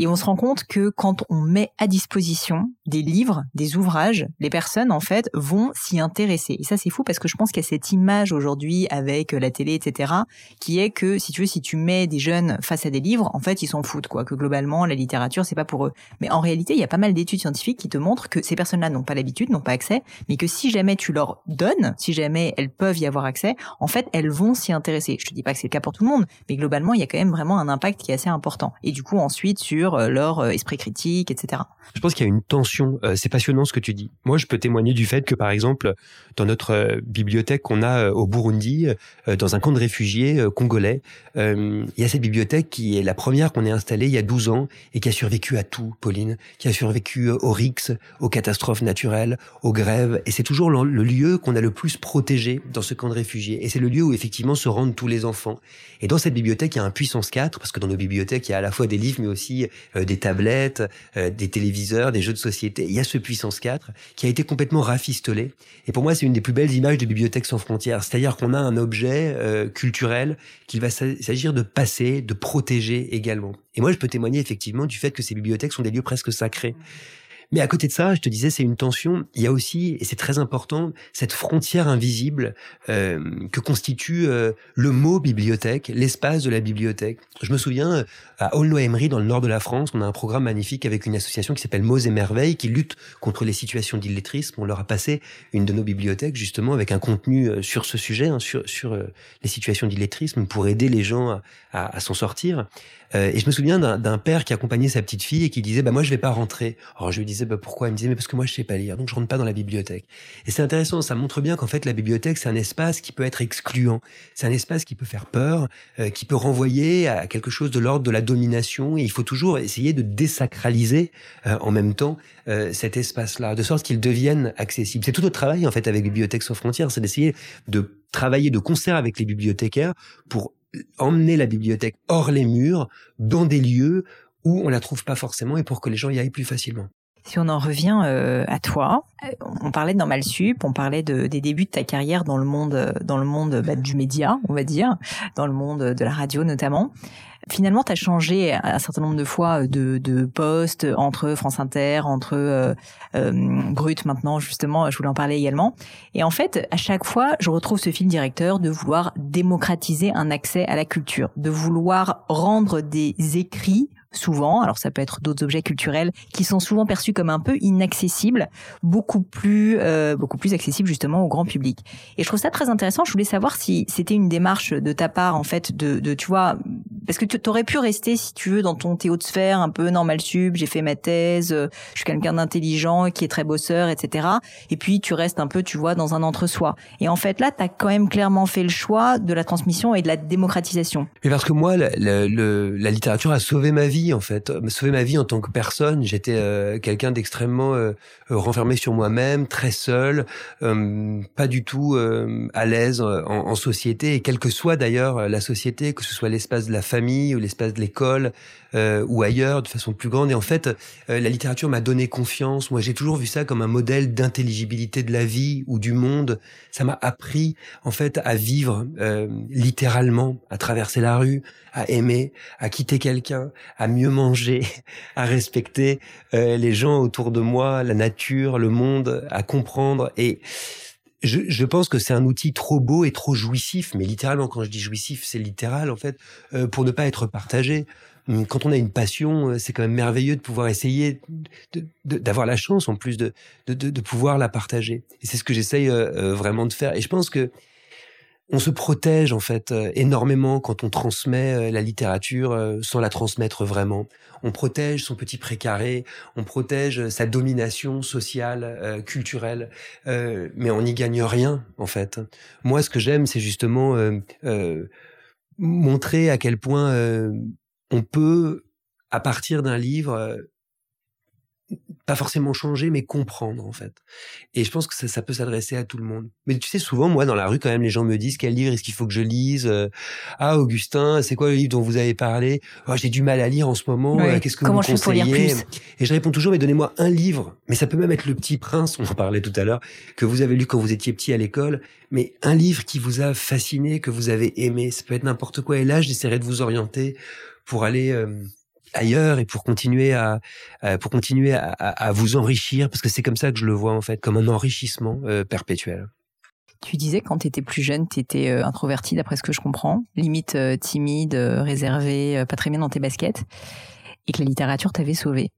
Et on se rend compte que quand on met à disposition des livres, des ouvrages, les personnes en fait vont s'y intéresser. Et ça c'est fou parce que je pense qu'il y a cette image aujourd'hui avec la télé, etc., qui est que si tu veux, si tu mets des jeunes face à des livres, en fait ils s'en foutent quoi. Que globalement la littérature c'est pas pour eux. Mais en réalité il y a pas mal d'études scientifiques qui te montrent que ces personnes-là n'ont pas l'habitude, n'ont pas accès, mais que si jamais tu leur donnes, si jamais elles peuvent y avoir accès, en fait elles vont s'y intéresser. Je te dis pas que c'est le cas pour tout le monde, mais globalement il y a quand même vraiment un impact qui est assez important. Et du coup ensuite sur euh, leur euh, esprit critique, etc. Je pense qu'il y a une tension. Euh, c'est passionnant ce que tu dis. Moi, je peux témoigner du fait que, par exemple, dans notre bibliothèque qu'on a au Burundi, dans un camp de réfugiés congolais, il y a cette bibliothèque qui est la première qu'on ait installée il y a 12 ans et qui a survécu à tout, Pauline, qui a survécu aux rixes, aux catastrophes naturelles, aux grèves. Et c'est toujours le lieu qu'on a le plus protégé dans ce camp de réfugiés. Et c'est le lieu où effectivement se rendent tous les enfants. Et dans cette bibliothèque, il y a un puissance 4, parce que dans nos bibliothèques, il y a à la fois des livres, mais aussi euh, des tablettes, euh, des téléviseurs, des jeux de société. Il y a ce puissance 4 qui a été complètement rafistolé. Et pour moi, c'est une des plus belles images de Bibliothèque sans frontières. C'est-à-dire qu'on a un objet euh, culturel qu'il va s'agir de passer, de protéger également. Et moi, je peux témoigner effectivement du fait que ces bibliothèques sont des lieux presque sacrés. Mais à côté de ça, je te disais, c'est une tension. Il y a aussi, et c'est très important, cette frontière invisible euh, que constitue euh, le mot bibliothèque, l'espace de la bibliothèque. Je me souviens, euh, à Aulnoy-Emery, dans le nord de la France, on a un programme magnifique avec une association qui s'appelle Mots et Merveilles, qui lutte contre les situations d'illettrisme. On leur a passé une de nos bibliothèques, justement, avec un contenu euh, sur ce sujet, hein, sur, sur les situations d'illettrisme, pour aider les gens à, à s'en sortir. Euh, et je me souviens d'un père qui accompagnait sa petite fille et qui disait bah moi je vais pas rentrer. Alors je lui disais bah pourquoi? Il me disait mais parce que moi je sais pas lire donc je rentre pas dans la bibliothèque. Et c'est intéressant, ça montre bien qu'en fait la bibliothèque c'est un espace qui peut être excluant, c'est un espace qui peut faire peur, euh, qui peut renvoyer à quelque chose de l'ordre de la domination. Et il faut toujours essayer de désacraliser euh, en même temps cet espace-là, de sorte qu'il devienne accessible. C'est tout notre travail en fait avec Bibliothèques sans frontières, c'est d'essayer de travailler de concert avec les bibliothécaires pour emmener la bibliothèque hors les murs, dans des lieux où on la trouve pas forcément et pour que les gens y aillent plus facilement. Si on en revient euh, à toi, euh, on parlait de Normal Sup, on parlait de, des débuts de ta carrière dans le monde, euh, dans le monde bah, du média, on va dire, dans le monde de la radio notamment. Finalement, tu as changé un certain nombre de fois de, de postes entre France Inter, entre euh, Brut maintenant, justement, je voulais en parler également. Et en fait, à chaque fois, je retrouve ce fil directeur de vouloir démocratiser un accès à la culture, de vouloir rendre des écrits souvent, alors ça peut être d'autres objets culturels qui sont souvent perçus comme un peu inaccessibles, beaucoup plus euh, beaucoup plus accessibles justement au grand public. Et je trouve ça très intéressant. Je voulais savoir si c'était une démarche de ta part en fait de, de tu vois parce que tu aurais pu rester si tu veux dans ton théo de sphère un peu normal sub, j'ai fait ma thèse, euh, je suis quelqu'un d'intelligent qui est très bosseur, etc. Et puis tu restes un peu tu vois dans un entre-soi. Et en fait là tu as quand même clairement fait le choix de la transmission et de la démocratisation. Mais parce que moi la, la littérature a sauvé ma vie en fait, sauver ma vie en tant que personne. J'étais euh, quelqu'un d'extrêmement euh, renfermé sur moi-même, très seul, euh, pas du tout à l'aise en, société. Et quelle que soit d'ailleurs la société, que ce soit l'espace de la famille ou l'espace de l'école ou ailleurs, de façon plus grande. Et en fait, la littérature m'a donné confiance. Moi, j'ai toujours vu ça comme un modèle d'intelligibilité de la vie ou du monde. Ça m'a appris en fait à vivre littéralement, à traverser la rue, à aimer, à quitter quelqu'un, mieux manger, à respecter euh, les gens autour de moi, la nature, le monde, à comprendre. Et je, pense que c'est un outil trop beau et trop jouissif, mais littéralement, quand je dis jouissif, c'est littéral en fait, euh, pour ne pas être partagé. Hum, quand on a une passion, euh, c'est quand même merveilleux de pouvoir essayer d'avoir la chance en plus de, pouvoir la partager. Et c'est ce que j'essaye vraiment de faire. Et je pense que on se protège en fait euh, énormément quand on transmet euh, la littérature euh, sans la transmettre vraiment. On protège son petit précaré, on protège sa domination sociale, culturelle, mais on n'y gagne rien en fait. Moi, ce que j'aime, c'est justement montrer à quel point on peut, à partir d'un livre, pas forcément changer, mais comprendre en fait. Et je pense que ça, ça peut s'adresser à tout le monde. Mais tu sais, souvent, moi, dans la rue, quand même, les gens me disent quel livre est-ce qu'il faut que je lise euh, Ah, Augustin, c'est quoi le livre dont vous avez parlé? Oh, J'ai du mal à lire en ce moment. Euh, qu'est-ce que vous je conseillez Et je réponds toujours, mais donnez-moi un livre. Mais ça peut même être Le Petit Prince, on en parlait tout à l'heure, que vous avez lu quand vous étiez petit à l'école. Mais un livre qui vous a fasciné, que vous avez aimé, ça peut être n'importe quoi. Et là, j'essaierai de vous orienter pour aller euh, ailleurs et pour continuer à, pour continuer à, vous enrichir parce que c'est comme ça que je le vois en fait comme un enrichissement euh, perpétuel. Tu disais quand tu étais plus jeune, tu étais euh, introverti d'après ce que je comprends, limite euh, timide, réservé, pas très bien dans tes baskets et que la littérature t'avait sauvé.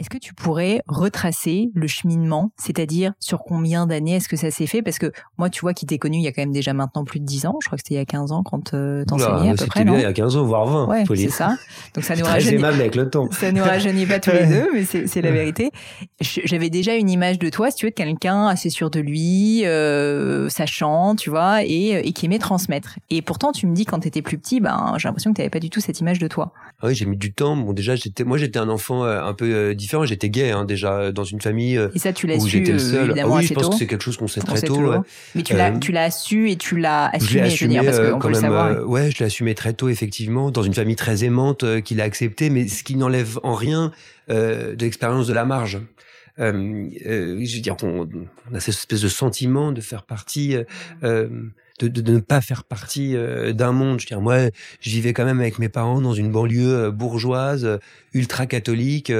Est-ce que tu pourrais retracer le cheminement, c'est-à-dire sur combien d'années est-ce que ça s'est fait? Parce que moi, tu vois, qui t'ai connu il y a quand même déjà maintenant plus de 10 ans, je crois que c'était il y a 15 ans quand euh, t'enseignais à peu près, bien il y a 15 ans, voire 20. Ouais, c'est ça. Donc ça nous rajeunit. avec le temps. Ça nous rajeunit pas tous les deux, mais c'est la vérité. J'avais déjà une image de toi, si tu veux, de quelqu'un assez sûr de lui, euh, sachant, tu vois, et, et qui aimait transmettre. Et pourtant, tu me dis quand t'étais plus petit, ben j'ai l'impression que t'avais pas du tout cette image de toi. Ah oui, j'ai mis du temps. Bon, déjà, j'étais, moi, j'étais un enfant euh, un peu euh, différent J'étais gay hein, déjà dans une famille et ça, tu où j'étais le seul. Ah oui, je pense que c'est quelque chose qu'on sait très tôt. Mais tu l'as, euh, tu l'as su et tu l'as assumé, je, assumé, parce qu'on peut le savoir. ouais, je l'ai assumé très tôt, effectivement, dans une famille très aimante qui l'a accepté, mais ce qui n'enlève en rien de l'expérience de la marge. Euh, je veux dire, on, on, a cette espèce de sentiment de faire partie euh, de, de, ne pas faire partie euh, d'un monde. Je veux dire, moi, je vivais quand même avec mes parents dans une banlieue euh, bourgeoise, euh, ultra catholique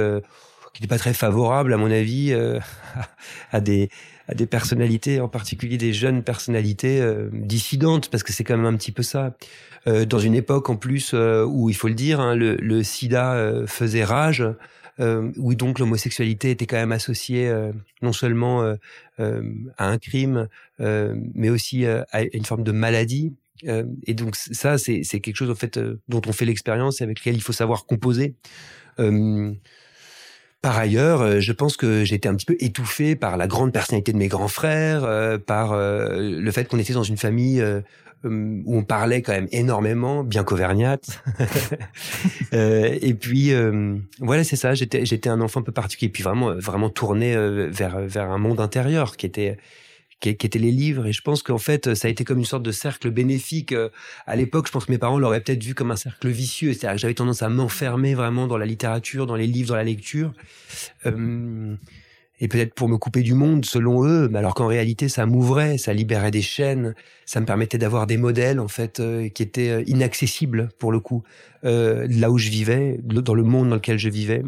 qui n'était pas très favorable, à mon avis, à des à des personnalités, en particulier des jeunes personnalités dissidentes, parce que c'est quand même un petit peu ça. dans une époque en plus où, il faut le dire, hein, le, SIDA faisait rage euh, où donc l'homosexualité était quand même associée euh, non seulement euh, à un crime, mais aussi à une forme de maladie. et donc ça, c'est quelque chose en fait dont on fait l'expérience et avec lequel il faut savoir composer. Par ailleurs, je pense que été un petit peu étouffé par la grande personnalité de mes grands frères, par le fait qu'on était dans une famille euh, où on parlait quand même énormément, bien qu'auvergnate. euh, et puis euh, voilà, c'est ça. J'étais j'étais un enfant un peu particulier, puis vraiment vraiment tourné euh, vers vers un monde intérieur qui était qui, étaient les livres. Et je pense qu'en fait, ça a été comme une sorte de cercle bénéfique. À l'époque, je pense que mes parents l'auraient peut-être vu comme un cercle vicieux. C'est-à-dire que j'avais tendance à m'enfermer vraiment dans la littérature, dans les livres, dans la lecture. Euh, et peut-être pour me couper du monde selon eux, mais alors qu'en réalité ça m'ouvrait, ça libérait des chaînes, ça me permettait d'avoir des modèles en fait euh, qui étaient euh, inaccessibles pour le coup euh, là où je vivais, dans le monde dans lequel je vivais.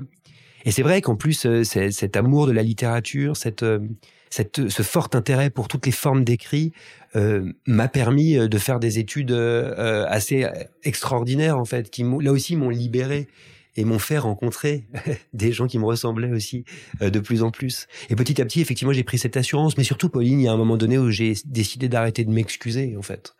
Et c'est vrai qu'en plus euh, cet amour de la littérature, cette, ce fort intérêt pour toutes les formes d'écrit m'a permis de faire des études assez extraordinaires en fait, qui là aussi m'ont libéré et m'ont fait rencontrer des gens qui me ressemblaient aussi euh, de plus en plus. Et petit à petit, effectivement, j'ai pris cette assurance, mais surtout, Pauline, il y a un moment donné où j'ai décidé d'arrêter de m'excuser, en fait.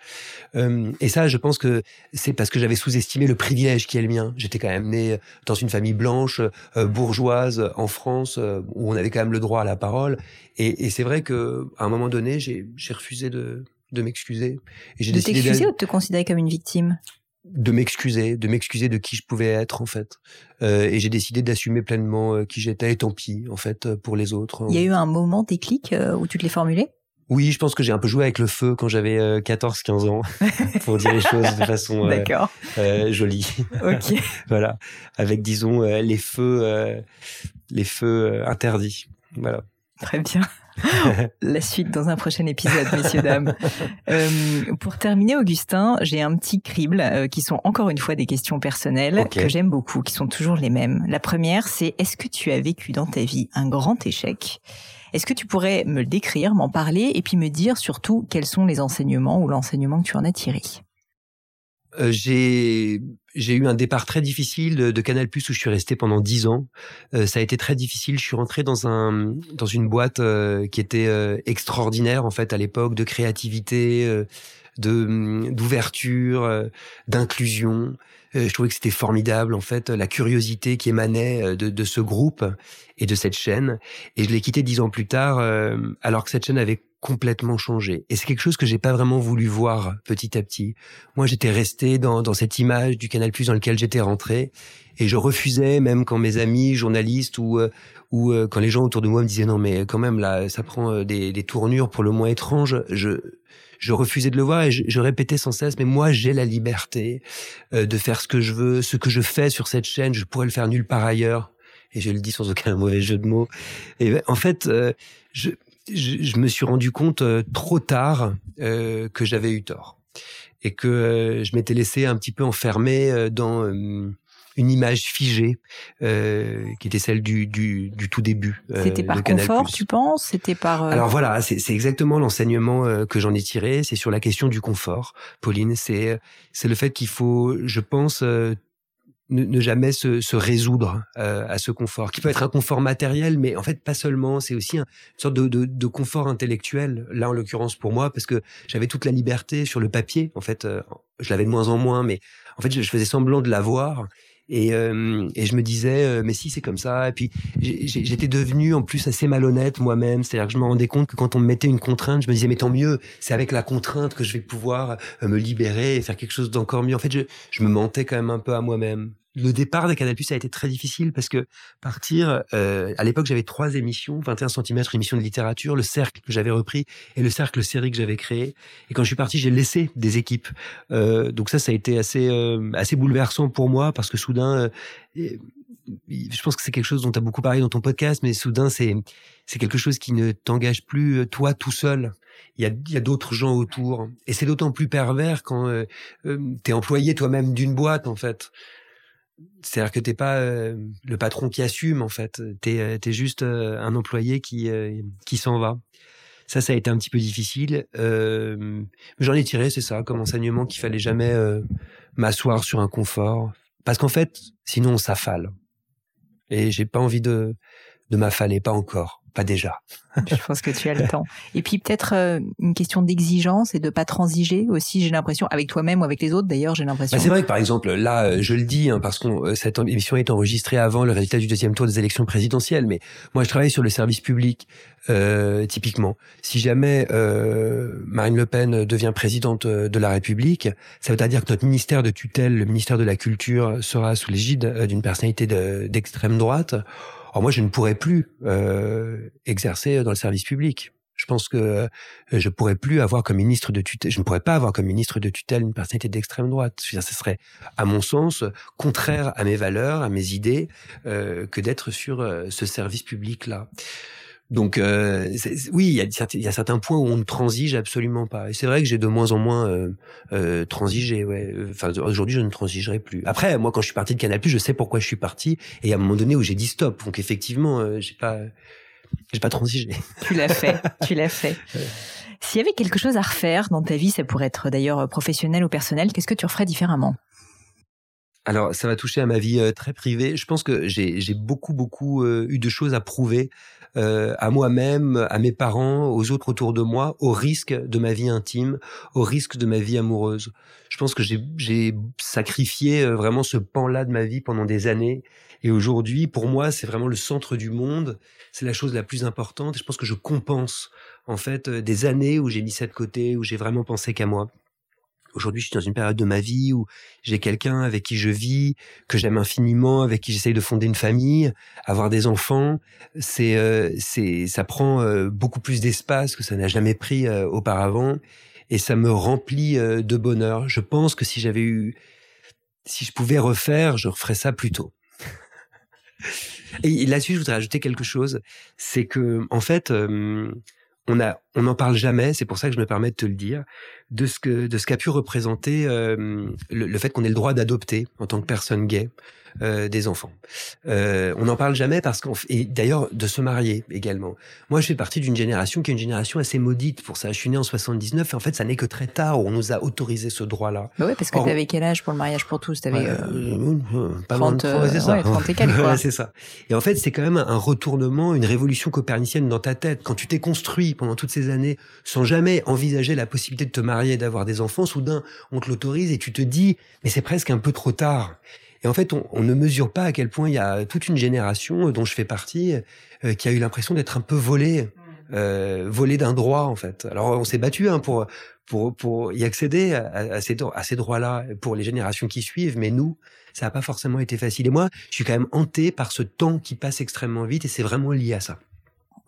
Euh, et ça, je pense que c'est parce que j'avais sous-estimé le privilège qui est le mien. J'étais quand même né dans une famille blanche, euh, bourgeoise, en France, où on avait quand même le droit à la parole. Et, et c'est vrai que à un moment donné, j'ai refusé de, de m'excuser. Et j'ai de t'excuser ou de te considérer comme une victime? De m'excuser, de m'excuser de qui je pouvais être en fait. Euh, et j'ai décidé d'assumer pleinement euh, qui j'étais et tant pis en fait euh, pour les autres. Il y a eu un moment déclic où tu te l'es formulé? Oui, je pense que j'ai un peu joué avec le feu quand j'avais 14-15 ans pour dire les choses de façon jolie. Ok. voilà, avec disons les feux, les feux interdits. Voilà. Très bien. La suite dans un prochain épisode, messieurs, dames. Euh, pour terminer, Augustin, j'ai un petit crible euh, qui sont encore une fois des questions personnelles que j'aime beaucoup, qui sont toujours les mêmes. La première, c'est est-ce que tu as vécu dans ta vie un grand échec? Est-ce que tu pourrais me le décrire, m'en parler et puis me dire surtout quels sont les enseignements ou l'enseignement que tu en as tiré? Euh, j'ai j'ai eu un départ très difficile de, Canal Plus où je suis resté pendant dix ans. Euh, ça a été très difficile. Je suis rentré dans un dans une boîte euh, qui était extraordinaire en fait à l'époque de créativité, de d'ouverture, d'inclusion. je trouvais que c'était formidable en fait la curiosité qui émanait de, de ce groupe et de cette chaîne. Et je l'ai quitté dix ans plus tard alors que cette chaîne avait complètement changé. Et c'est quelque chose que j'ai pas vraiment voulu voir petit à petit. Moi, j'étais resté dans, dans cette image du Canal Plus dans lequel j'étais rentré, et je refusais même quand mes amis journalistes ou euh, ou euh, quand les gens autour de moi me disaient non mais quand même là ça prend euh, des, des tournures pour le moins étranges. Je je refusais de le voir et je, je répétais sans cesse mais moi j'ai la liberté de faire ce que je veux, ce que je fais sur cette chaîne, je pourrais le faire nulle part ailleurs et je le dis sans aucun mauvais jeu de mots. Et en fait, je, je, me suis rendu compte euh, trop tard euh, que j'avais eu tort et que euh, je m'étais laissé un petit peu enfermer dans une image figée qui était celle du, du, du tout début. C'était par confort, tu penses? C'était par. Alors voilà, c'est exactement l'enseignement que j'en ai tiré. C'est sur la question du confort, Pauline. C'est c'est le fait qu'il faut, je pense, ne, jamais se, se résoudre euh, à ce confort, qui peut être un confort matériel, mais en fait pas seulement, c'est aussi une sorte de, de, de, confort intellectuel, là en l'occurrence pour moi, parce que j'avais toute la liberté sur le papier, en fait, euh, je l'avais de moins en moins, mais en fait je, faisais semblant de l'avoir. Et, euh, et je me disais, mais si c'est comme ça. Et puis j'étais devenu en plus assez malhonnête moi-même. C'est-à-dire que je me rendais compte que quand on me mettait une contrainte, je me disais, mais tant mieux, c'est avec la contrainte que je vais pouvoir me libérer et faire quelque chose d'encore mieux. En fait, je, je me mentais quand même un peu à moi-même le départ de Canal a été très difficile parce que partir, euh, à l'époque j'avais trois émissions, 21 cm, émission de littérature, le cercle que j'avais repris et le cercle série que j'avais créé. Et quand je suis parti, j'ai laissé des équipes. Euh, donc ça, ça a été assez euh, assez bouleversant pour moi parce que soudain, je pense que c'est quelque chose dont tu as beaucoup parlé dans ton podcast, mais soudain c'est c'est quelque chose qui ne t'engage plus toi tout seul il y a, a d'autres gens autour. Et c'est d'autant plus pervers quand euh, tu es employé toi-même d'une boîte, en fait. C'est-à-dire que t'es pas le patron qui assume en fait. T'es es juste un employé qui qui s'en va. Ça, ça a été un petit peu difficile. J'en ai tiré, c'est ça, comme enseignement qu'il fallait jamais m'asseoir sur un confort, parce qu'en fait, sinon on s'affale. Et j'ai pas envie de de m'affaler, pas encore pas déjà. je pense que tu as le temps. Et puis peut-être euh, une question d'exigence et de pas transiger aussi, j'ai l'impression, avec toi-même ou avec les autres d'ailleurs, j'ai l'impression. Bah c'est vrai que par exemple, là, euh, je le dis, hein, parce que euh, cette émission est enregistrée avant le résultat du deuxième tour des élections présidentielles, mais moi je travaille sur le service public, euh, typiquement. Si jamais euh, Marine Le Pen devient présidente de la République, ça veut dire que notre ministère de tutelle, le ministère de la Culture, sera sous l'égide d'une personnalité d'extrême droite. Alors moi, je ne pourrais plus euh, exercer dans le service public. Je pense que euh, je pourrais plus avoir comme ministre de tutelle, je ne pourrais pas avoir comme ministre de tutelle une personnalité d'extrême droite. ce serait, à mon sens, contraire à mes valeurs, à mes idées, euh, que d'être sur euh, ce service public-là. Donc euh, oui, il y, a, il y a certains points où on ne transige absolument pas. Et c'est vrai que j'ai de moins en moins euh, euh, transigé. Ouais. Enfin, aujourd'hui, je ne transigerai plus. Après, moi, quand je suis parti de Canal+, je sais pourquoi je suis parti. Et il y a un moment donné où j'ai dit stop. Donc effectivement, euh, j'ai pas, j'ai pas transigé. Tu l'as fait. tu l'as fait. S'il y avait quelque chose à refaire dans ta vie, ça pourrait être d'ailleurs professionnel ou personnel, qu'est-ce que tu referais différemment? Alors, ça va toucher à ma vie euh, très privée. Je pense que j'ai beaucoup, beaucoup euh, eu de choses à prouver euh, à moi-même, à mes parents, aux autres autour de moi, au risque de ma vie intime, au risque de ma vie amoureuse. Je pense que j'ai sacrifié vraiment ce pan-là de ma vie pendant des années. Et aujourd'hui, pour moi, c'est vraiment le centre du monde. C'est la chose la plus importante. Je pense que je compense, en fait, des années où j'ai mis ça de côté, où j'ai vraiment pensé qu'à moi. Aujourd'hui, je suis dans une période de ma vie où j'ai quelqu'un avec qui je vis, que j'aime infiniment, avec qui j'essaye de fonder une famille, avoir des enfants. C'est, euh, c'est, ça prend euh, beaucoup plus d'espace que ça n'a jamais pris euh, auparavant, et ça me remplit de bonheur. Je pense que si j'avais eu, si je pouvais refaire, je referais ça plus tôt. et là-dessus, je voudrais ajouter quelque chose, c'est que en fait on a, on n'en parle jamais. C'est pour ça que je me permets de te le dire de ce que de ce qu'a pu représenter euh, le, fait qu'on ait le droit d'adopter en tant que personne gay euh, des enfants. Euh, on n'en parle jamais parce qu'on et d'ailleurs de se marier également. Moi, je fais partie d'une génération qui est une génération assez maudite pour ça. Je suis né en 79 et en fait, ça n'est que très tard où on nous a autorisé ce droit-là. Bah ouais, parce que tu avais quel âge pour le mariage pour tous? T'avais euh, euh, pas 30, c'est ça. Ouais, c'est ça. Et en fait, c'est quand même un retournement, une révolution copernicienne dans ta tête. Quand tu t'es construit pendant toutes ces années sans jamais envisager la possibilité de te marier et d'avoir des enfants, soudain, on te l'autorise et tu te dis, mais c'est presque un peu trop tard. Et en fait, on, on, ne mesure pas à quel point il y a toute une génération dont je fais partie euh, qui a eu l'impression d'être un peu volée, euh, volée d'un droit en fait. Alors on s'est battu hein, pour pour pour y accéder à, à ces à ces droits-là pour les générations qui suivent, mais nous, ça n'a pas forcément été facile. Et moi, je suis quand même hanté par ce temps qui passe extrêmement vite, et c'est vraiment lié à ça.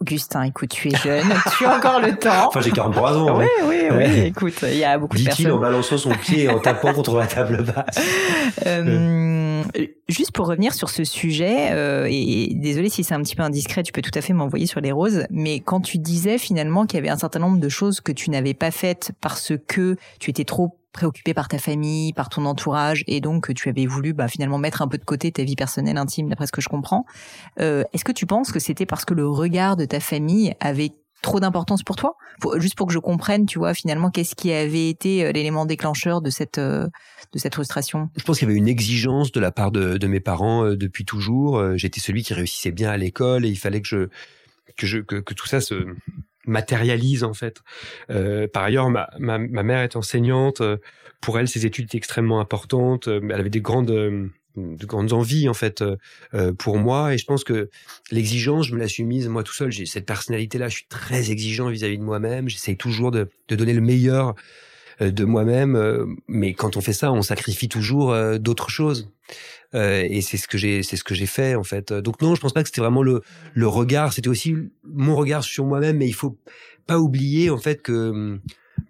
Augustin, écoute, tu es jeune, tu as encore le temps. Enfin, j'ai 43 ans. Oui, hein. oui, oui. Écoute, il y a beaucoup de personnes. Dit-il en balançant son pied et en tapant contre la table basse. Euh, juste pour revenir sur ce sujet, euh, et désolé si c'est un petit peu indiscret, tu peux tout à fait m'envoyer sur les roses, mais quand tu disais finalement qu'il y avait un certain nombre de choses que tu n'avais pas faites parce que tu étais trop préoccupé par ta famille, par ton entourage, et donc tu avais voulu bah, finalement mettre un peu de côté ta vie personnelle intime, d'après ce que je comprends. Euh, Est-ce que tu penses que c'était parce que le regard de ta famille avait trop d'importance pour toi? Juste pour que je comprenne, tu vois, finalement, qu'est-ce qui avait été euh, l'élément déclencheur de cette euh, de cette frustration? Je pense qu'il y avait une exigence de la part de, mes parents depuis toujours. J'étais celui qui réussissait bien à l'école et il fallait que je que que, que tout ça se matérialise en fait. Euh, par ailleurs, ma, mère est enseignante. Euh, pour elle, ses études étaient extrêmement importantes. Euh, elle avait des grandes, de grandes envies en fait pour moi. Et je pense que l'exigence, je me la suis mise moi tout seul. J'ai cette personnalité-là. Je suis très exigeant vis-à-vis de moi-même. J'essaye toujours de, donner le meilleur de moi-même. mais quand on fait ça, on sacrifie toujours d'autres choses. Euh, et c'est ce que j'ai, c'est ce que j'ai fait en fait. Donc non, je pense pas que c'était vraiment le le regard. C'était aussi mon regard sur moi-même. Mais il faut pas oublier en fait que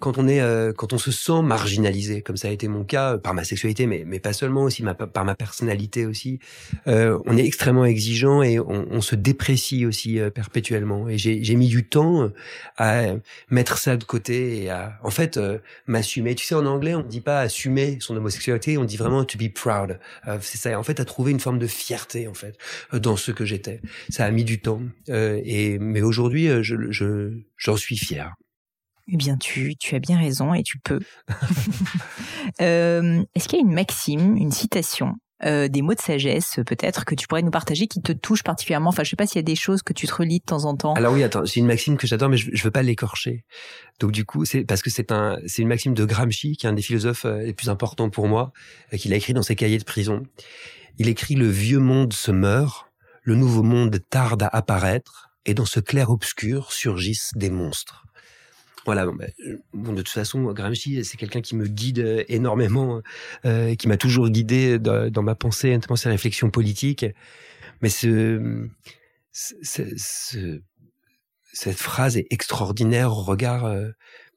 quand on est, euh, quand on se sent marginalisé, comme ça a été mon cas par ma sexualité, mais mais pas seulement aussi ma, par ma personnalité aussi, euh, on est extrêmement exigeant et on, on se déprécie aussi euh, perpétuellement. Et j'ai mis du temps à mettre ça de côté et à en fait m'assumer. Tu sais, en anglais, on dit pas assumer son homosexualité, on dit vraiment to be proud. c'est ça. En fait, à trouver une forme de fierté en fait dans ce que j'étais. Ça a mis du temps. et mais aujourd'hui, je j'en suis fier. Eh bien, tu, tu as bien raison et tu peux. euh, Est-ce qu'il y a une maxime, une citation, euh, des mots de sagesse peut-être que tu pourrais nous partager qui te touchent particulièrement? Enfin, je sais pas s'il y a des choses que tu te relis de temps en temps. Alors oui, attends, c'est une maxime que j'adore, mais je, je veux pas l'écorcher. Donc du coup, c'est parce que c'est un, c'est une maxime de Gramsci, qui est un des philosophes euh, les plus importants pour moi, qu'il a écrit dans ses cahiers de prison. Il écrit le vieux monde se meurt, le nouveau monde tarde à apparaître, et dans ce clair obscur surgissent des monstres. Voilà. Bon, de toute façon, Gramsci, c'est quelqu'un qui me guide euh, énormément, euh, qui m'a toujours guidé dans, ma pensée, notamment ses réflexions politiques. Mais ce, ce, cette phrase est extraordinaire au regard euh,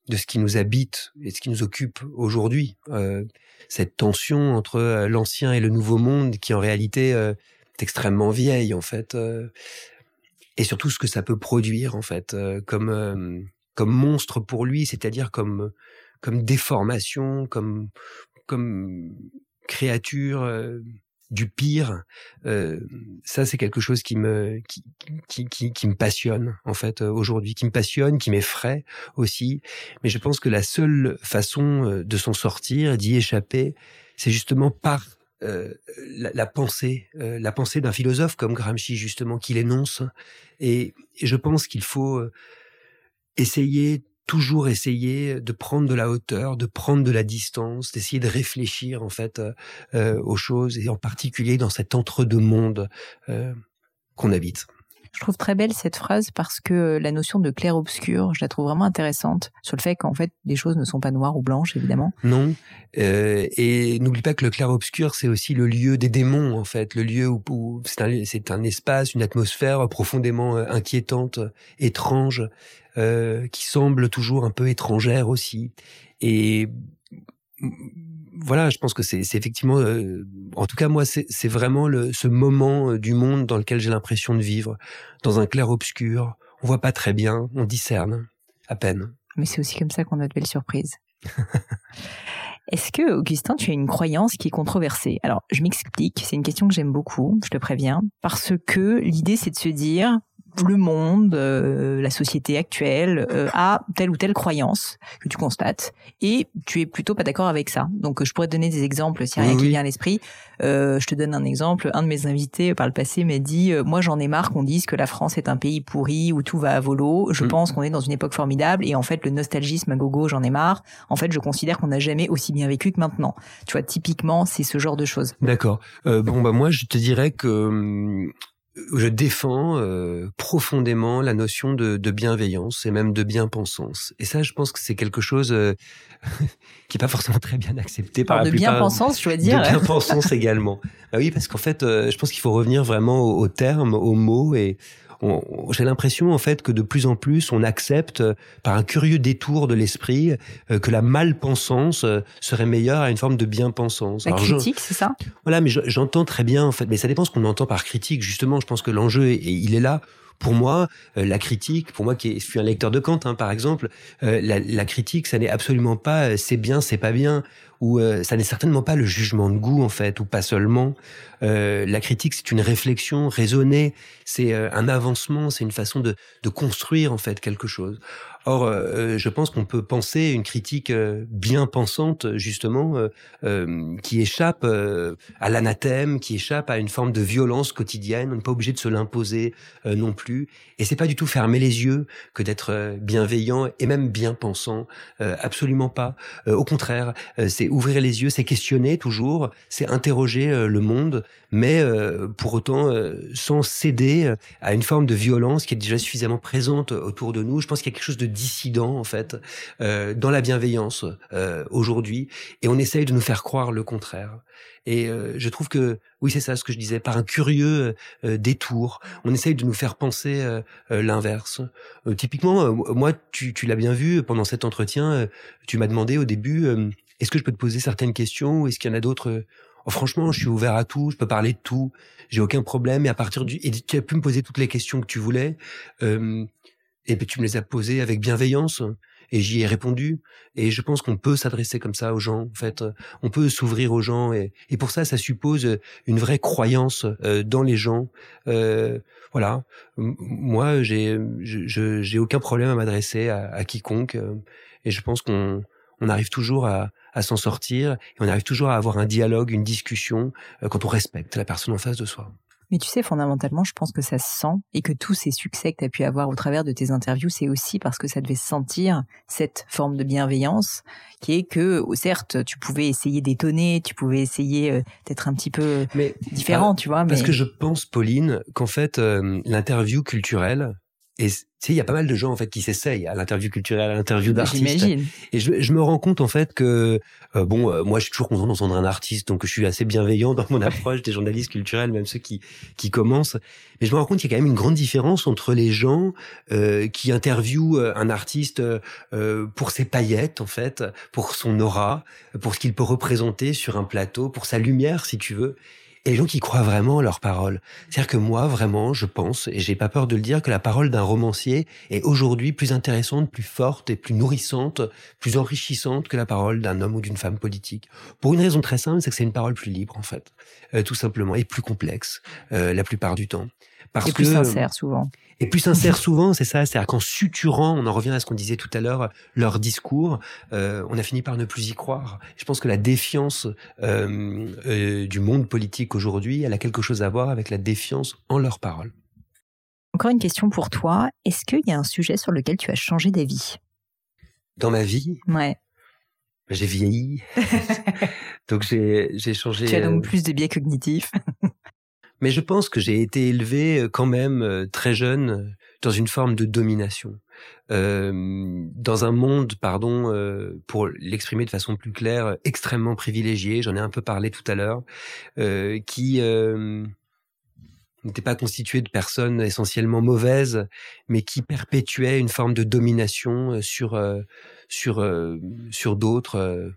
de ce qui nous habite et ce qui nous occupe aujourd'hui. Euh, cette tension entre l'ancien et le nouveau monde qui en réalité est extrêmement vieille en fait. et surtout ce que ça peut produire en fait comme comme monstre pour lui, c'est-à-dire comme comme déformation, comme comme créature euh, du pire. Euh, ça, c'est quelque chose qui me qui, qui, qui, me passionne en fait euh, aujourd'hui, qui me passionne, qui m'effraie aussi. Mais je pense que la seule façon de s'en sortir, d'y échapper, c'est justement par la, pensée, la pensée d'un philosophe comme Gramsci justement, qu'il énonce. Et, et, je pense qu'il faut essayer, toujours essayer de prendre de la hauteur, de prendre de la distance, d'essayer de réfléchir en fait euh, euh, aux choses et en particulier dans cet entre-deux-mondes euh, qu'on habite. Je trouve très belle cette phrase parce que la notion de clair-obscur, je la trouve vraiment intéressante sur le fait qu'en fait les choses ne sont pas noires ou blanches évidemment. Non. Euh, et n'oublie pas que le clair-obscur c'est aussi le lieu des démons en fait, le lieu où, c'est un, espace, une atmosphère profondément euh, inquiétante, étrange, euh, qui semble toujours un peu étrangère aussi. Et voilà, je pense que c'est effectivement, euh, en tout cas moi, c'est vraiment le, ce moment euh, du monde dans lequel j'ai l'impression de vivre, dans un clair obscur. On voit pas très bien, on discerne à peine. Mais c'est aussi comme ça qu'on a de belles surprises. Est-ce que, Augustin, tu as une croyance qui est controversée? Alors, je m'explique, c'est une question que j'aime beaucoup, je te préviens, parce que l'idée, c'est de se dire, le monde, euh, la société actuelle euh, a telle ou telle croyance que tu constates et tu es plutôt pas d'accord avec ça. Donc je pourrais te donner des exemples s'il y a rien qui vient à l'esprit. Euh, je te donne un exemple. Un de mes invités par le passé m'a dit moi j'en ai marre qu'on dise que la France est un pays pourri où tout va à volo. Je mm. pense qu'on est dans une époque formidable et en fait le nostalgisme à gogo j'en ai marre. En fait je considère qu'on n'a jamais aussi bien vécu que maintenant. Tu vois typiquement c'est ce genre de choses. D'accord. bon bah moi je te dirais que hum, je défends euh, profondément la notion de, de, bienveillance et même de bien-pensance. Et ça, je pense que c'est quelque chose euh, qui est pas forcément très bien accepté par Alors la de bien-pensance, je veux dire. De bien-pensance également. Bah oui, parce qu'en fait, euh, je pense qu'il faut revenir vraiment aux au termes, aux mots et j'ai l'impression en fait que de plus en plus on accepte euh, par un curieux détour de l'esprit euh, que la malpensance euh, serait meilleure à une forme de bien-pensance. La critique, c'est ça? Voilà, mais j'entends très bien en fait, mais ça dépend ce qu'on entend par critique. Justement, je pense que l'enjeu il est là pour moi, la critique, pour moi qui suis un lecteur de Kant, hein, par exemple, la, la, critique, ça n'est absolument pas c'est bien, c'est pas bien euh, ça n'est certainement pas le jugement de goût en fait, ou pas seulement. Euh, la critique, c'est une réflexion raisonnée, c'est euh, un avancement, c'est une façon de construire en fait quelque chose. Or, euh, je pense qu'on peut penser une critique euh, bien pensante, justement, euh, qui échappe à l'anathème, qui échappe à une forme de violence quotidienne. On n'est pas obligé de se l'imposer non plus. Et c'est pas du tout fermer les yeux que d'être bienveillant et même bien pensant. absolument pas. au contraire, c'est ouvrir les yeux, c'est questionner toujours, c'est interroger euh, le monde, mais euh, pour autant sans céder à une forme de violence qui est déjà suffisamment présente autour de nous. Je pense qu'il y a quelque chose de dissident en fait dans la bienveillance aujourd'hui, et on essaye de nous faire croire le contraire. Et je trouve que oui, c'est ça ce que je disais, par un curieux détour, on essaye de nous faire penser l'inverse. typiquement, moi, tu, l'as bien vu pendant cet entretien, tu m'as demandé au début est-ce que je peux te poser certaines questions ou est-ce qu'il y en a d'autres euh, oh, Franchement, je suis ouvert à tout, je peux parler de tout, j'ai aucun problème. Et à partir du, et tu as pu me poser toutes les questions que tu voulais, euh, et puis tu me les as posées avec bienveillance et j'y ai répondu. Et je pense qu'on peut s'adresser comme ça aux gens. En fait, on peut s'ouvrir aux gens et, et, pour ça, ça suppose une vraie croyance euh, dans les gens. Euh, voilà. moi, j'ai j'ai aucun problème à m'adresser à, à, quiconque euh, et je pense qu'on on arrive toujours à, à s'en sortir et on arrive toujours à avoir un dialogue, une discussion euh, quand on respecte la personne en face de soi. Mais tu sais, fondamentalement, je pense que ça se sent et que tous ces succès que tu as pu avoir au travers de tes interviews, c'est aussi parce que ça devait sentir cette forme de bienveillance qui est que, certes, tu pouvais essayer d'étonner, tu pouvais essayer euh, d'être un petit peu mais, différent, tu vois. Parce que je pense, Pauline, qu'en fait, euh, l'interview culturelle, et tu sais, il y a pas mal de gens en fait qui s'essayent à l'interview culturelle, à l'interview d'artistes. J'imagine. Et je, je, me rends compte en fait que euh, bon, euh, moi je suis toujours content d'entendre un artiste, donc je suis assez bienveillant dans mon approche des journalistes culturels, même ceux qui qui commencent. Mais je me rends compte qu'il y a quand même une grande différence entre les gens euh, qui interviewent euh, un artiste pour ses paillettes en fait, pour son aura, pour ce qu'il peut représenter sur un plateau, pour sa lumière si tu veux, et les gens qui croient vraiment leurs paroles. C'est-à-dire que moi, vraiment, je pense, et j'ai pas peur de le dire, que la parole d'un romancier est aujourd'hui plus intéressante, plus forte et plus nourrissante, plus enrichissante que la parole d'un homme ou d'une femme politique. Pour une raison très simple, c'est que c'est une parole plus libre, en fait, euh, tout simplement, et plus complexe, euh, la plupart du temps. Parce et plus sincère souvent. Et plus sincère souvent, c'est ça. C'est-à-dire qu'en suturant, on en revient à ce qu'on disait tout à l'heure, leur discours, euh, on a fini par ne plus y croire. Je pense que la défiance euh, euh, du monde politique aujourd'hui, elle a quelque chose à voir avec la défiance en leurs paroles. Encore une question pour toi. Est-ce qu'il y a un sujet sur lequel tu as changé d'avis? Dans ma vie? Ouais. J'ai vieilli. donc j'ai changé. Tu as donc plus de biais cognitifs. Mais je pense que j'ai été élevé euh, quand même euh, très jeune euh, dans une forme de domination, euh, dans un monde, pardon, euh, pour l'exprimer de façon plus claire, extrêmement privilégié. J'en ai un peu parlé tout à l'heure, euh, qui n'était pas constitué de personnes essentiellement mauvaises, mais qui perpétuait une forme de domination sur sur sur d'autres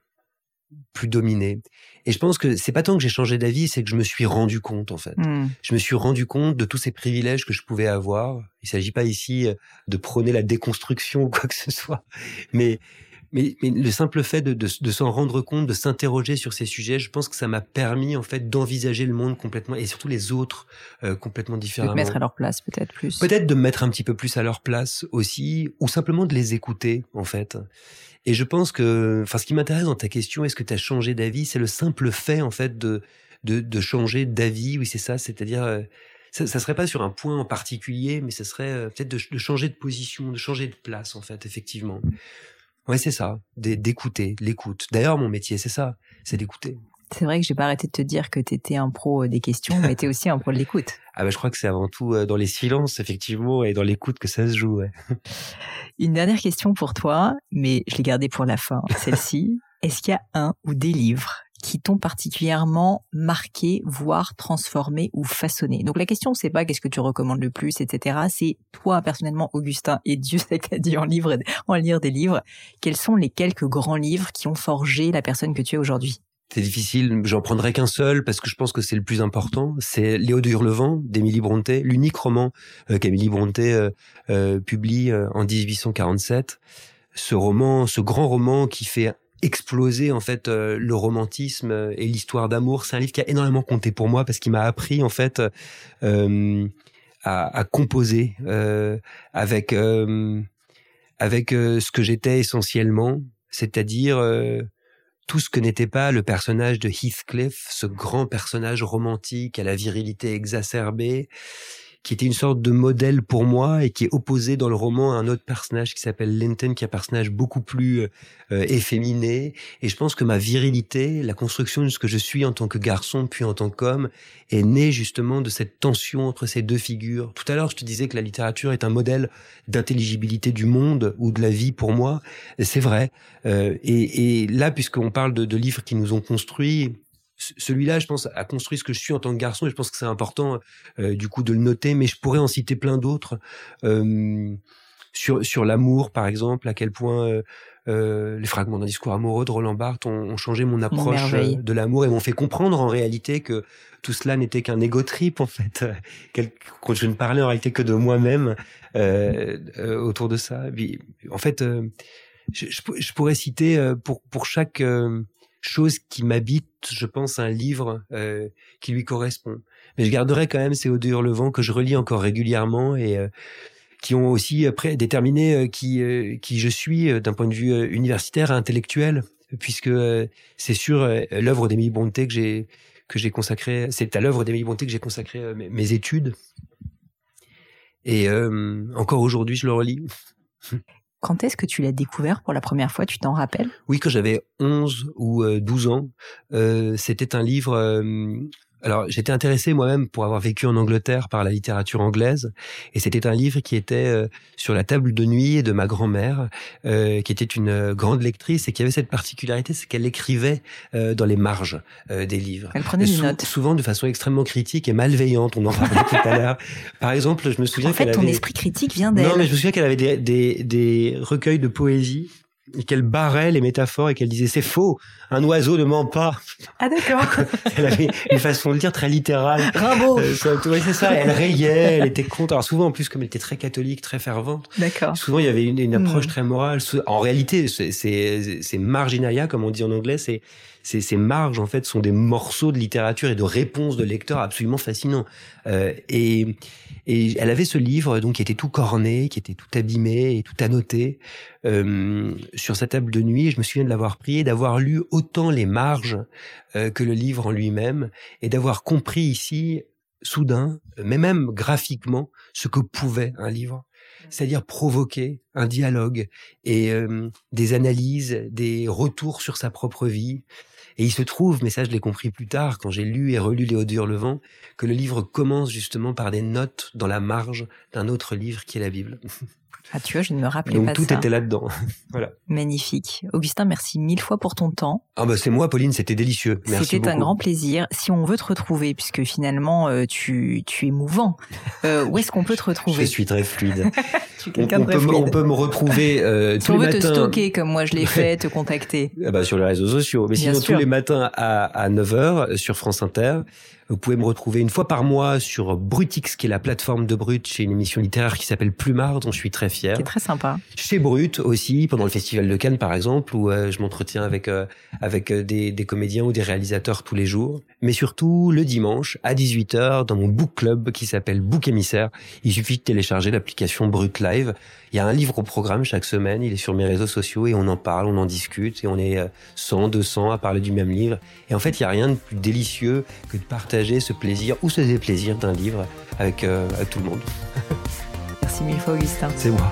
plus dominé. Et je pense que c'est pas tant que j'ai changé d'avis, c'est que je me suis rendu compte en fait. Hmm. Je me suis rendu compte de tous ces privilèges que je pouvais avoir. Il s'agit pas ici euh, de prôner la déconstruction ou quoi que ce soit, mais mais, mais le simple fait de, de, de s'en rendre compte, de s'interroger sur ces sujets, je pense que ça m'a permis en fait d'envisager le monde complètement et surtout les autres euh, complètement différemment. De mettre à leur place peut-être plus. Peut-être de me mettre un petit peu plus à leur place aussi, ou simplement de les écouter en fait. Et je pense que, enfin, ce qui m'intéresse dans ta question, est-ce que tu as changé d'avis? C'est le simple fait, en fait, de, de, de changer d'avis. Oui, c'est ça. C'est-à-dire, euh, ça, ça serait pas sur un point en particulier, mais ça serait euh, peut-être de, de, changer de position, de changer de place, en fait, effectivement. Ouais, c'est ça. D'écouter, l'écoute. D'ailleurs, mon métier, c'est ça. C'est d'écouter. C'est vrai que j'ai pas arrêté de te dire que tu étais un pro des questions, mais tu aussi un pro de l'écoute. Ah ben, je crois que c'est avant tout euh, dans les silences, effectivement, et dans l'écoute que ça se joue. Ouais. Une dernière question pour toi, mais je l'ai gardée pour la fin, celle-ci. Est-ce qu'il y a un ou des livres qui t'ont particulièrement marqué, voire transformé ou façonné. Donc la question c'est pas qu'est-ce que tu recommandes le plus, etc. C'est toi personnellement, Augustin, et Dieu sait que dit en, lire des livres, quels sont les quelques grands livres qui ont forgé la personne que tu es aujourd'hui? C'est difficile, j'en prendrai qu'un seul parce que je pense que c'est le plus important. C'est Léo de Hurlevent d'Émilie Brontë, l'unique roman euh, qu'Émilie Brontë euh, euh, publie euh, en 1847. Ce roman, ce grand roman qui fait exploser en fait le romantisme et l'histoire d'amour. C'est un livre qui a énormément compté pour moi parce qu'il m'a appris en fait à, à, composer avec avec ce que j'étais essentiellement, c'est-à-dire tout ce que n'était pas le personnage de Heathcliff, ce grand personnage romantique à la virilité exacerbée, qui était une sorte de modèle pour moi et qui est opposé dans le roman à un autre personnage qui s'appelle Linton, qui est un personnage beaucoup plus euh, efféminé. Et je pense que ma virilité, la construction de ce que je suis en tant que garçon puis en tant qu'homme, est née justement de cette tension entre ces deux figures. Tout à l'heure, je te disais que la littérature est un modèle d'intelligibilité du monde ou de la vie pour moi. C'est vrai. Euh, et, et, là, puisqu'on parle de, de livres qui nous ont construits, celui-là, je pense, a construit ce que je suis en tant que garçon, et je pense que c'est important, euh, du coup, de le noter. Mais je pourrais en citer plein d'autres euh, sur sur l'amour, par exemple, à quel point euh, euh les fragments d'un discours amoureux de Roland Barthes ont, ont changé mon approche euh, de l'amour et m'ont fait comprendre en réalité que tout cela n'était qu'un égo trip en fait, quand je ne parlais en réalité que de moi-même euh, autour de ça. en fait, je, je, je, pourrais citer pour pour chaque chose qui m'habite, je pense, un livre euh, qui lui correspond. Mais je garderai quand même ces Odes vent que je relis encore régulièrement et euh, qui ont aussi après déterminé euh, qui euh, qui je suis d'un point de vue universitaire, intellectuel, puisque c'est sur l'œuvre d'Émilie Bonté que j'ai que j'ai consacré. C'est à l'œuvre d'Émilie Bonté que j'ai consacré mes, mes, études. Et encore aujourd'hui, je le relis. Quand est-ce que tu l'as découvert pour la première fois? Tu t'en rappelles? Oui, quand j'avais 11 ou 12 ans. Euh, C'était un livre euh, alors, j'étais intéressé moi-même pour avoir vécu en Angleterre par la littérature anglaise, et c'était un livre qui était euh, sur la table de nuit de ma grand-mère, euh, qui était une euh, grande lectrice et qui avait cette particularité, c'est qu'elle écrivait euh, dans les marges euh, des livres. Elle prenait des notes. Souvent de façon extrêmement critique et malveillante. On en parlait tout à l'heure. Par exemple, je me souviens en fait, ton avait... esprit critique vient d'elle. Non, mais je me souviens qu'elle avait des, des, des recueils de poésie et qu'elle barrait les métaphores et qu'elle disait c'est faux, un oiseau ne ment pas. Ah d'accord. elle avait une façon de dire très littérale. Bravo. Euh, c'est ça. Elle rayait, elle était contre. Alors souvent en plus comme elle était très catholique, très fervente. D'accord. Souvent il y avait une, une approche mmh. très morale. En réalité, c'est c'est marginalia comme on dit en anglais, c'est ces, ces marges en fait sont des morceaux de littérature et de réponses de lecteurs absolument fascinants. Euh, et, et elle avait ce livre donc qui était tout corné, qui était tout abîmé et tout annoté euh, sur sa table de nuit. Je me souviens de l'avoir pris et d'avoir lu autant les marges euh, que le livre en lui-même et d'avoir compris ici soudain, mais même graphiquement, ce que pouvait un livre. C'est-à-dire provoquer un dialogue et euh, des analyses, des retours sur sa propre vie, et il se trouve, mais ça je l'ai compris plus tard, quand j'ai lu et relu Léo Levent, que le livre commence justement par des notes dans la marge d'un autre livre qui est la Bible. Ah, tu vois, je ne me rappelais Donc, pas tout ça. était là-dedans. voilà. Magnifique. Augustin, merci mille fois pour ton temps. Ah bah c'est moi, Pauline, c'était délicieux. Merci C'était un grand plaisir. Si on veut te retrouver, puisque finalement euh, tu, tu es mouvant, euh, où est-ce qu'on peut te retrouver? Je suis très fluide. tu on, on, très peut, fluide. on peut me retrouver euh, si tous on les veut matins. te stocker comme moi je l'ai fait, te contacter. Ah bah sur les réseaux sociaux. Mais Bien sinon sûr. tous les matins à, à 9h sur France Inter. Vous pouvez me retrouver une fois par mois sur Brutix, qui est la plateforme de Brut, chez une émission littéraire qui s'appelle Plumard, dont je suis très fier. C'est très sympa. Chez Brut aussi, pendant le Festival de Cannes par exemple, où euh, je m'entretiens avec euh, avec des, des comédiens ou des réalisateurs tous les jours. Mais surtout le dimanche à 18h dans mon book club qui s'appelle Book Émissaire. Il suffit de télécharger l'application Brut Live. Il y a un livre au programme chaque semaine. Il est sur mes réseaux sociaux et on en parle, on en discute et on est 100, 200 à parler du même livre. Et en fait, il y a rien de plus délicieux que de partager ce plaisir ou ce déplaisir d'un livre avec, euh, avec tout le monde. Merci mille fois, Augustin. C'est moi.